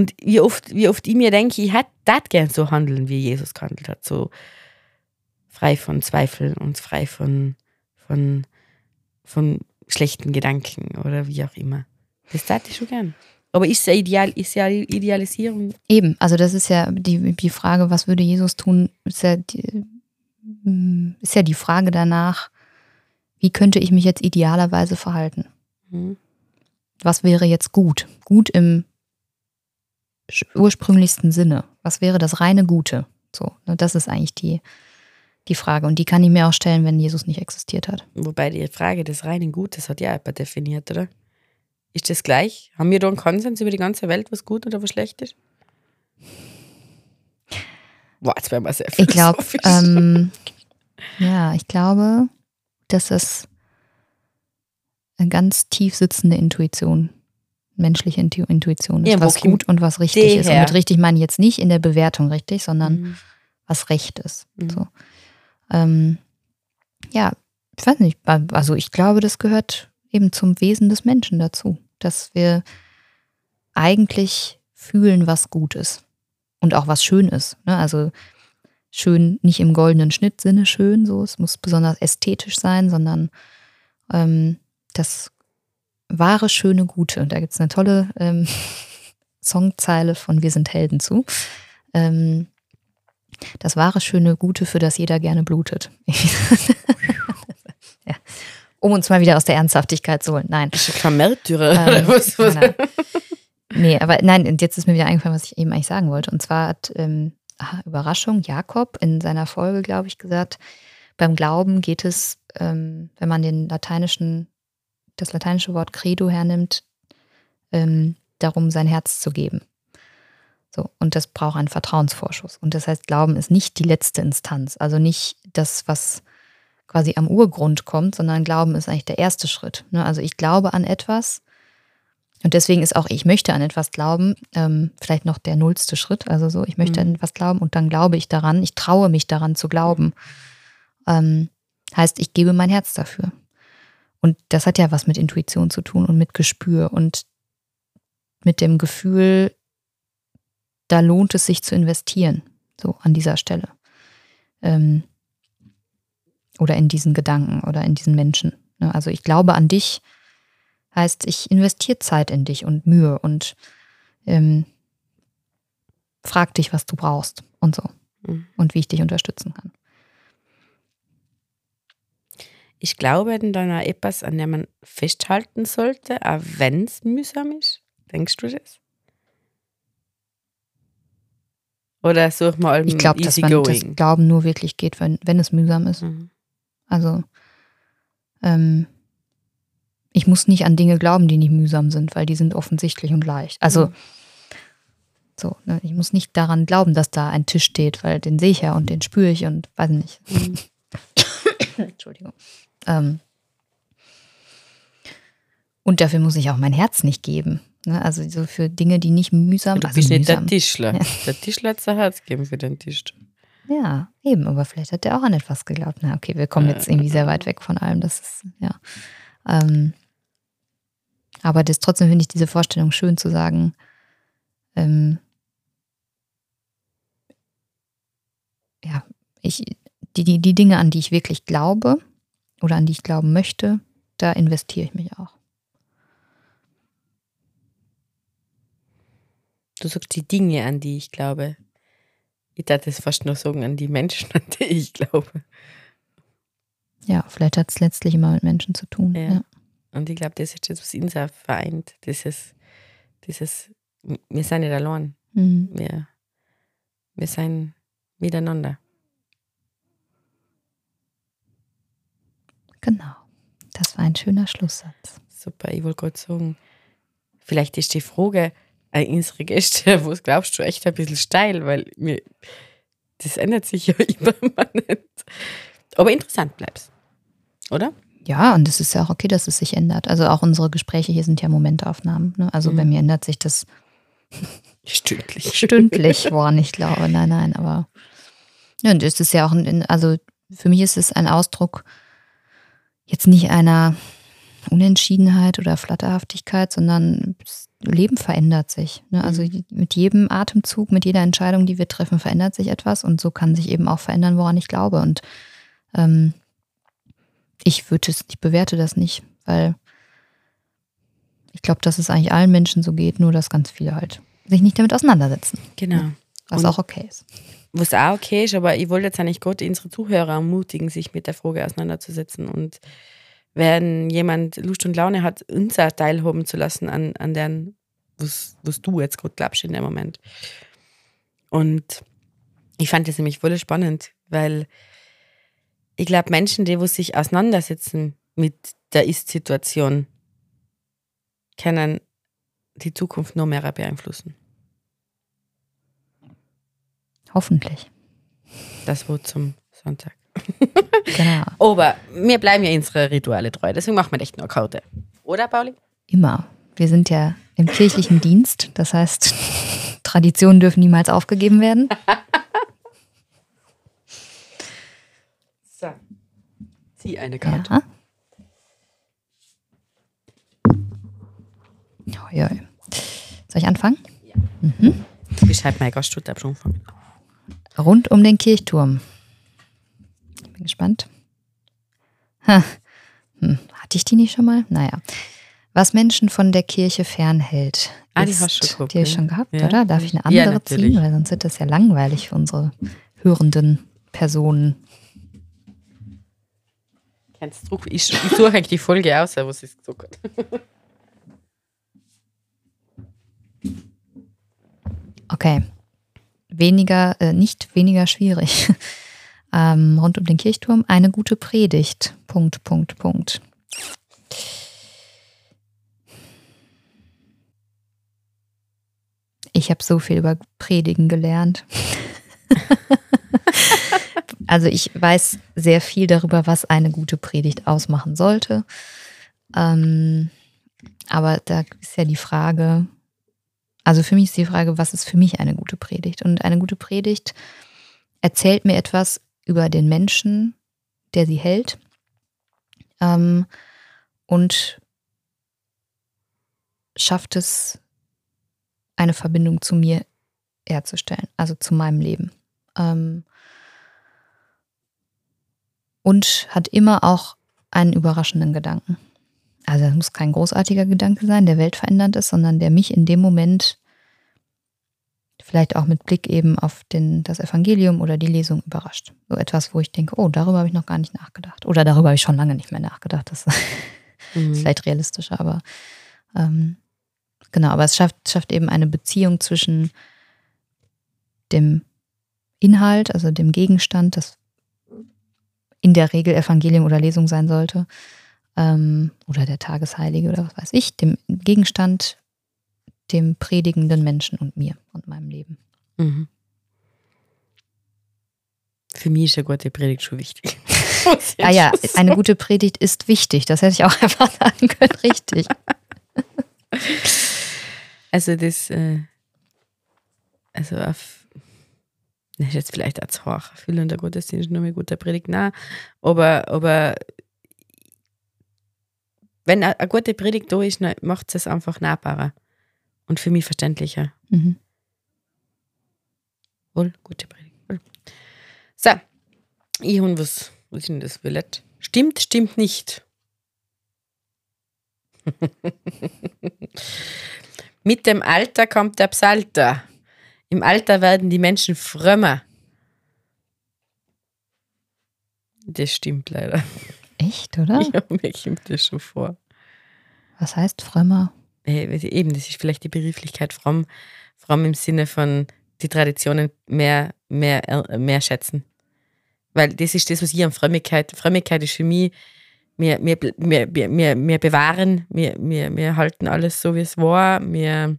Und wie oft, wie oft ich mir denke, ich hätte das gern so handeln, wie Jesus gehandelt hat, so frei von Zweifeln und frei von, von, von schlechten Gedanken oder wie auch immer. Das tat ich schon gern. Aber ist ja ideal, ist ja Idealisierung. Eben, also das ist ja die, die Frage, was würde Jesus tun, ist ja, die, mm, ist ja die Frage danach, wie könnte ich mich jetzt idealerweise verhalten? Hm. Was wäre jetzt gut? Gut im ursprünglichsten Sinne. Was wäre das reine Gute? So, ne, das ist eigentlich die, die Frage. Und die kann ich mir auch stellen, wenn Jesus nicht existiert hat. Wobei die Frage des reinen Gutes hat ja jemand definiert, oder? Ist das gleich? Haben wir da einen Konsens über die ganze Welt, was gut oder was schlecht ist? Boah, jetzt werden wir sehr Ich glaube, ähm, ja, ich glaube, dass das eine ganz tief sitzende Intuition, menschliche Intu Intuition ist, Ja, was gut und was richtig die ist. Und her? mit richtig meine ich jetzt nicht in der Bewertung richtig, sondern Mhm. was recht ist. Mhm. So. Ähm, ja, ich weiß nicht, also ich glaube, das gehört eben zum Wesen des Menschen dazu, dass wir eigentlich fühlen, was gut ist und auch was schön ist. Ne? Also schön nicht im goldenen Schnittsinne schön, so es muss besonders ästhetisch sein, sondern ähm, das wahre, schöne, gute. Und da gibt es eine tolle ähm, Songzeile von Wir sind Helden zu. Ähm, das wahre, schöne, gute, für das jeder gerne blutet. ja. Um uns mal wieder aus der Ernsthaftigkeit zu holen. Nein. Märtyrer? Ähm, was, was? nein, nein. Nee, aber nein, und jetzt ist mir wieder eingefallen, was ich eben eigentlich sagen wollte. Und zwar hat, ähm, aha, Überraschung, Jakob in seiner Folge, glaube ich, gesagt, beim Glauben geht es, ähm, wenn man den lateinischen, das lateinische Wort Credo hernimmt, ähm, darum, sein Herz zu geben. So, und das braucht einen Vertrauensvorschuss. Und das heißt, Glauben ist nicht die letzte Instanz, also nicht das, was quasi am Urgrund kommt, sondern Glauben ist eigentlich der erste Schritt. Ne? Also ich glaube an etwas und deswegen ist auch ich möchte an etwas glauben, ähm, vielleicht noch der nullste Schritt. Also so, ich möchte Mhm. an etwas glauben und dann glaube ich daran, ich traue mich daran zu glauben. Ähm, heißt, ich gebe mein Herz dafür. Und das hat ja was mit Intuition zu tun und mit Gespür und mit dem Gefühl, da lohnt es sich zu investieren, so an dieser Stelle. Ähm, oder in diesen Gedanken oder in diesen Menschen. Ne? Also ich glaube an dich, heißt, ich investiere Zeit in dich und Mühe und ähm, frag dich, was du brauchst und so. Mhm. Und wie ich dich unterstützen kann. Ich glaube, in deiner etwas, an der man festhalten sollte, auch wenn es mühsam ist. Denkst du das? Oder such mal Ich glaube, dass man das. Glauben nur wirklich geht, wenn, wenn es mühsam ist. Mhm. Also ähm, ich muss nicht an Dinge glauben, die nicht mühsam sind, weil die sind offensichtlich und leicht. Also Mhm. so, ne? ich muss nicht daran glauben, dass da ein Tisch steht, weil den sehe ich ja und den spüre ich und weiß nicht. Mhm. Entschuldigung. Ähm, und dafür muss ich auch mein Herz nicht geben. Ne? Also so für Dinge, die nicht mühsam Du also bist nicht der. Tischler. Ja. Der Tischler hat sein Herz gegeben für den Tisch. Ja, eben, aber vielleicht hat er auch an etwas geglaubt. Na, okay, wir kommen jetzt irgendwie sehr weit weg von allem. Das ist, ja. Ähm, aber das trotzdem finde ich diese Vorstellung schön zu sagen, ähm, ja, ich, die, die, die Dinge, an die ich wirklich glaube oder an die ich glauben möchte, da investiere ich mich auch. Du sagst die Dinge, an die ich glaube. Ich darf das fast nur sagen, an die Menschen, an die ich glaube. Ja, vielleicht hat es letztlich immer mit Menschen zu tun. Ja. Ja. Und ich glaube, das ist das, was uns auch vereint. Dieses, dieses, wir sind nicht allein. Mhm. Wir, wir sind miteinander. Genau. Das war ein schöner Schlusssatz. Super, ich wollte gerade sagen, vielleicht ist die Frage an unsere Gäste, was glaubst du, echt ein bisschen steil, weil mir, das ändert sich ja nicht. Aber interessant bleibt's. Oder? Ja, und es ist ja auch okay, dass es sich ändert. Also auch unsere Gespräche hier sind ja Momentaufnahmen. Ne? Also bei Mhm. mir ändert sich das Stündlich. stündlich, woran ich glaube. Nein, nein, aber ja, und es ist ja auch ein, also für mich ist es ein Ausdruck jetzt nicht einer Unentschiedenheit oder Flatterhaftigkeit, sondern das Leben verändert sich. Ne? Also mit jedem Atemzug, mit jeder Entscheidung, die wir treffen, verändert sich etwas und so kann sich eben auch verändern, woran ich glaube. Und ähm, ich würde es, ich bewerte das nicht, weil ich glaube, dass es eigentlich allen Menschen so geht, nur dass ganz viele halt sich nicht damit auseinandersetzen, Genau. Was Und- auch okay ist. Was auch okay ist, aber ich wollte jetzt eigentlich gerade unsere Zuhörer ermutigen, sich mit der Frage auseinanderzusetzen. Und wenn jemand Lust und Laune hat, uns auch teilhaben zu lassen an, an deren, was, was du jetzt gerade glaubst in dem Moment. Und ich fand das nämlich voll spannend, weil ich glaube, Menschen, die wo sich auseinandersetzen mit der Ist-Situation, können die Zukunft noch mehr beeinflussen. Hoffentlich. Das Wort zum Sonntag. Genau. Aber wir bleiben ja unsere Rituale treu, deswegen machen wir echt nur Kaute. Oder, Pauli? Immer. Wir sind ja im kirchlichen Dienst, das heißt, Traditionen dürfen niemals aufgegeben werden. So. Zieh eine Karte. Ja. Soll ich anfangen? Beschreib mal Gaststuhlabschwung von. Rund um den Kirchturm. Ich bin gespannt. Ha. Hm. Hatte ich die nicht schon mal? Naja. Was Menschen von der Kirche fernhält. Ah, die ist- hast du geguckt, Die habe ich ne? schon gehabt, Ja. oder? Darf ich eine Ja, andere natürlich. ziehen? Weil sonst wird das ja langweilig für unsere hörenden Personen. Kennst du? Ich, ich suche eigentlich die Folge aus, was es gesagt hat. Okay. Weniger, äh, nicht weniger schwierig. ähm, rund um den Kirchturm eine gute Predigt. Punkt, Punkt, Punkt. Ich habe so viel über Predigen gelernt. also ich weiß sehr viel darüber, was eine gute Predigt ausmachen sollte. Ähm, aber da ist ja die Frage, also für mich ist die Frage, was ist für mich eine gute Predigt? Und eine gute Predigt erzählt mir etwas über den Menschen, der sie hält. Ähm, und schafft es, eine Verbindung zu mir herzustellen, also zu meinem Leben. Ähm, und hat immer auch einen überraschenden Gedanken. Also es muss kein großartiger Gedanke sein, der weltverändernd ist, sondern der mich in dem Moment vielleicht auch mit Blick eben auf den, das Evangelium oder die Lesung überrascht. So etwas, wo ich denke, oh, darüber habe ich noch gar nicht nachgedacht. Oder darüber habe ich schon lange nicht mehr nachgedacht. Das ist Mhm. vielleicht realistischer, aber ähm, genau, aber es schafft, schafft eben eine Beziehung zwischen dem Inhalt, also dem Gegenstand, das in der Regel Evangelium oder Lesung sein sollte, ähm, oder der Tagesheilige oder was weiß ich, dem Gegenstand, dem predigenden Menschen und mir und meinem Leben. Mhm. Für mich ist eine gute Predigt schon wichtig. Ah ja, eine gute Predigt ist wichtig. Das hätte ich auch einfach sagen können. Richtig. Also das, äh, also auf, das ist jetzt vielleicht hoch. Viel und der Gottesdienst ist noch eine gute Predigt. Nein, aber, aber wenn eine gute Predigt da ist, macht es einfach nahbarer und für mich verständlicher. Mhm. Wohl, gute Predigt. Wohl. So, ich habe was, was ist denn das, Violett? Stimmt, stimmt nicht. Mit dem Alter kommt der Psalter. Im Alter werden die Menschen frömmer. Das stimmt leider. Echt, oder? Ja, mir kommt das schon vor. Was heißt frömmer? Äh, Eben, das ist vielleicht die Begrifflichkeit fromm, fromm im Sinne von die Traditionen mehr, mehr, äh, mehr schätzen. Weil das ist das, was ich an Frömmigkeit, Frömmigkeit ist für mich, wir, wir, wir, wir, wir bewahren, wir, wir, wir halten alles so, wie es war, wir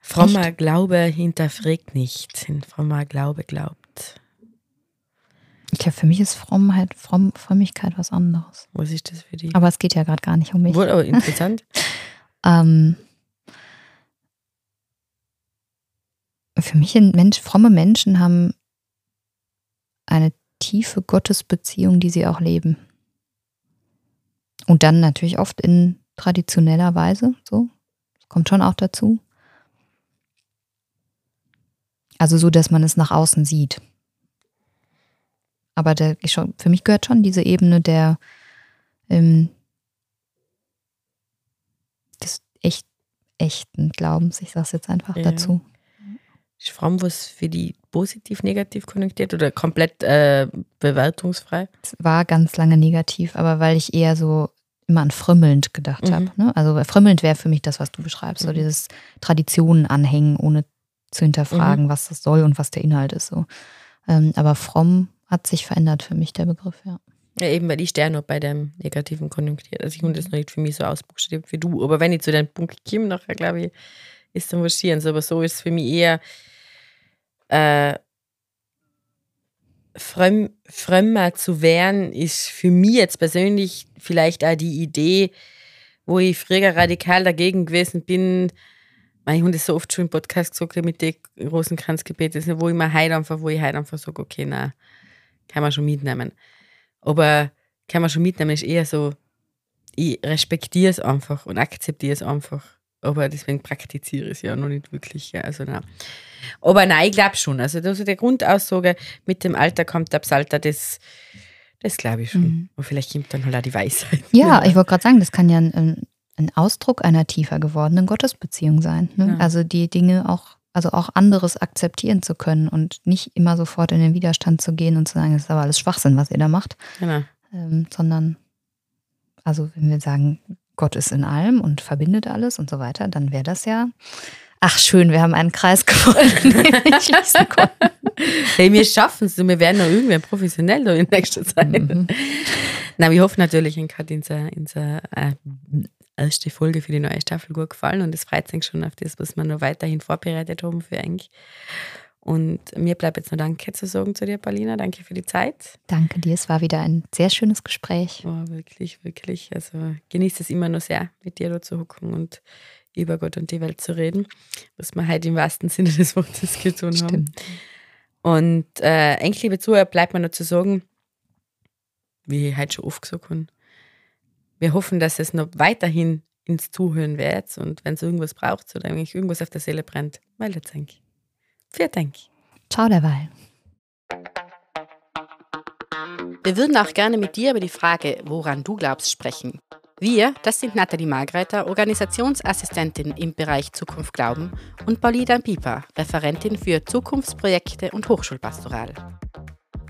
frommer? Glaube hinterfragt nicht, frommer Glaube glaubt. Ja, für mich ist Frommheit, Fromm, Frömmigkeit was anderes. Was ist das für die? Aber es geht ja gerade gar nicht um mich. Wohl, aber interessant. Ähm, für mich ein Mensch, fromme Menschen haben eine tiefe Gottesbeziehung, die sie auch leben. Und dann natürlich oft in traditioneller Weise, so. Das kommt schon auch dazu. Also so, dass man es nach außen sieht. Aber der, ich schon, für mich gehört schon diese Ebene der ähm, des echt, echten Glaubens, ich sage es jetzt einfach Ja. dazu. Ist fromm was für die positiv, negativ konnotiert oder komplett äh, bewertungsfrei? Es war ganz lange negativ, aber weil ich eher so immer an frömmelnd gedacht Mhm. habe. Ne? Also frömmelnd wäre für mich das, was du beschreibst, so Mhm. dieses Traditionen anhängen, ohne zu Mhm. hinterfragen, was das soll und was der Inhalt ist. So. Ähm, aber fromm hat sich verändert für mich, der Begriff, ja. Ja, eben, weil ich stehe noch bei dem negativen konjunktiert. Also ich habe das noch nicht für mich so ausbuchstabiert wie du. Aber wenn ich zu dem Punkt komme, nachher glaube ich, ist dann wahrscheinlich. Aber so ist es für mich eher äh, frömm, frömmer zu werden, ist für mich jetzt persönlich vielleicht auch die Idee, wo ich früher radikal dagegen gewesen bin. Ich habe das so oft schon im Podcast gesagt mit den Rosenkranzgebeten, wo ich mir heute einfach, wo ich heute einfach sage, okay, na, kann man schon mitnehmen. Aber kann man schon mitnehmen, ist eher so, ich respektiere es einfach und akzeptiere es einfach. Aber deswegen praktiziere ich es ja noch nicht wirklich. Ja. Also nein. Aber nein, ich glaube schon. Also das ist die Grundaussage, mit dem Alter kommt der Psalter, das, das glaube ich schon. Mhm. Und vielleicht kommt dann halt auch die Weisheit. Ja, ich wollte gerade sagen, das kann ja ein, ein Ausdruck einer tiefer gewordenen Gottesbeziehung sein. Ne? Ja. Also die Dinge auch, also auch anderes akzeptieren zu können und nicht immer sofort in den Widerstand zu gehen und zu sagen, das ist aber alles Schwachsinn, was ihr da macht, Genau. ähm, sondern, also wenn wir sagen, Gott ist in allem und verbindet alles und so weiter, dann wäre das ja, ach schön, wir haben einen Kreis gefunden, den wir schließen konnten. Hey, wir schaffen es. Wir werden noch irgendwann professionell in nächster Zeit. Mhm. Na, wir hoffen natürlich, Ihnen hat unsere, unsere äh, erste Folge für die neue Staffel gut gefallen und es freut sich schon auf das, was wir noch weiterhin vorbereitet haben für eigentlich. Und mir bleibt jetzt noch Danke zu sagen zu dir, Paulina. Danke für die Zeit. Danke dir, es war wieder ein sehr schönes Gespräch. Oh, wirklich, wirklich. Also genießt es immer noch sehr, mit dir da zu hocken und über Gott und die Welt zu reden, was wir heute im wahrsten Sinne des Wortes getan haben. Und äh, eigentlich, liebe Zuhörer, bleibt mir noch zu sagen, wie ich heute schon oft gesagt habe, wir hoffen, dass es noch weiterhin ins Zuhören wird und wenn es irgendwas braucht oder eigentlich irgendwas auf der Seele brennt, meldet euch. Vielen Dank. Ciao derweil. Wir würden auch gerne mit dir über die Frage, woran du glaubst, sprechen. Wir, das sind Nathalie Margreiter, Organisationsassistentin im Bereich Zukunft Glauben und Paulina Pieper, Referentin für Zukunftsprojekte und Hochschulpastoral.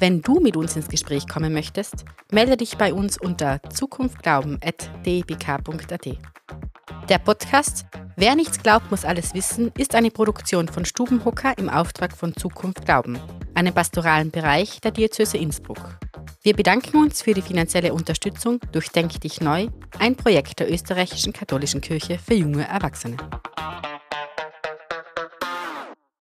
Wenn du mit uns ins Gespräch kommen möchtest, melde dich bei uns unter zukunftglauben.dbk.at. Der Podcast Wer nichts glaubt, muss alles wissen ist eine Produktion von Stubenhocker im Auftrag von Zukunft Glauben, einem pastoralen Bereich der Diözese Innsbruck. Wir bedanken uns für die finanzielle Unterstützung durch Denk dich neu, ein Projekt der österreichischen katholischen Kirche für junge Erwachsene.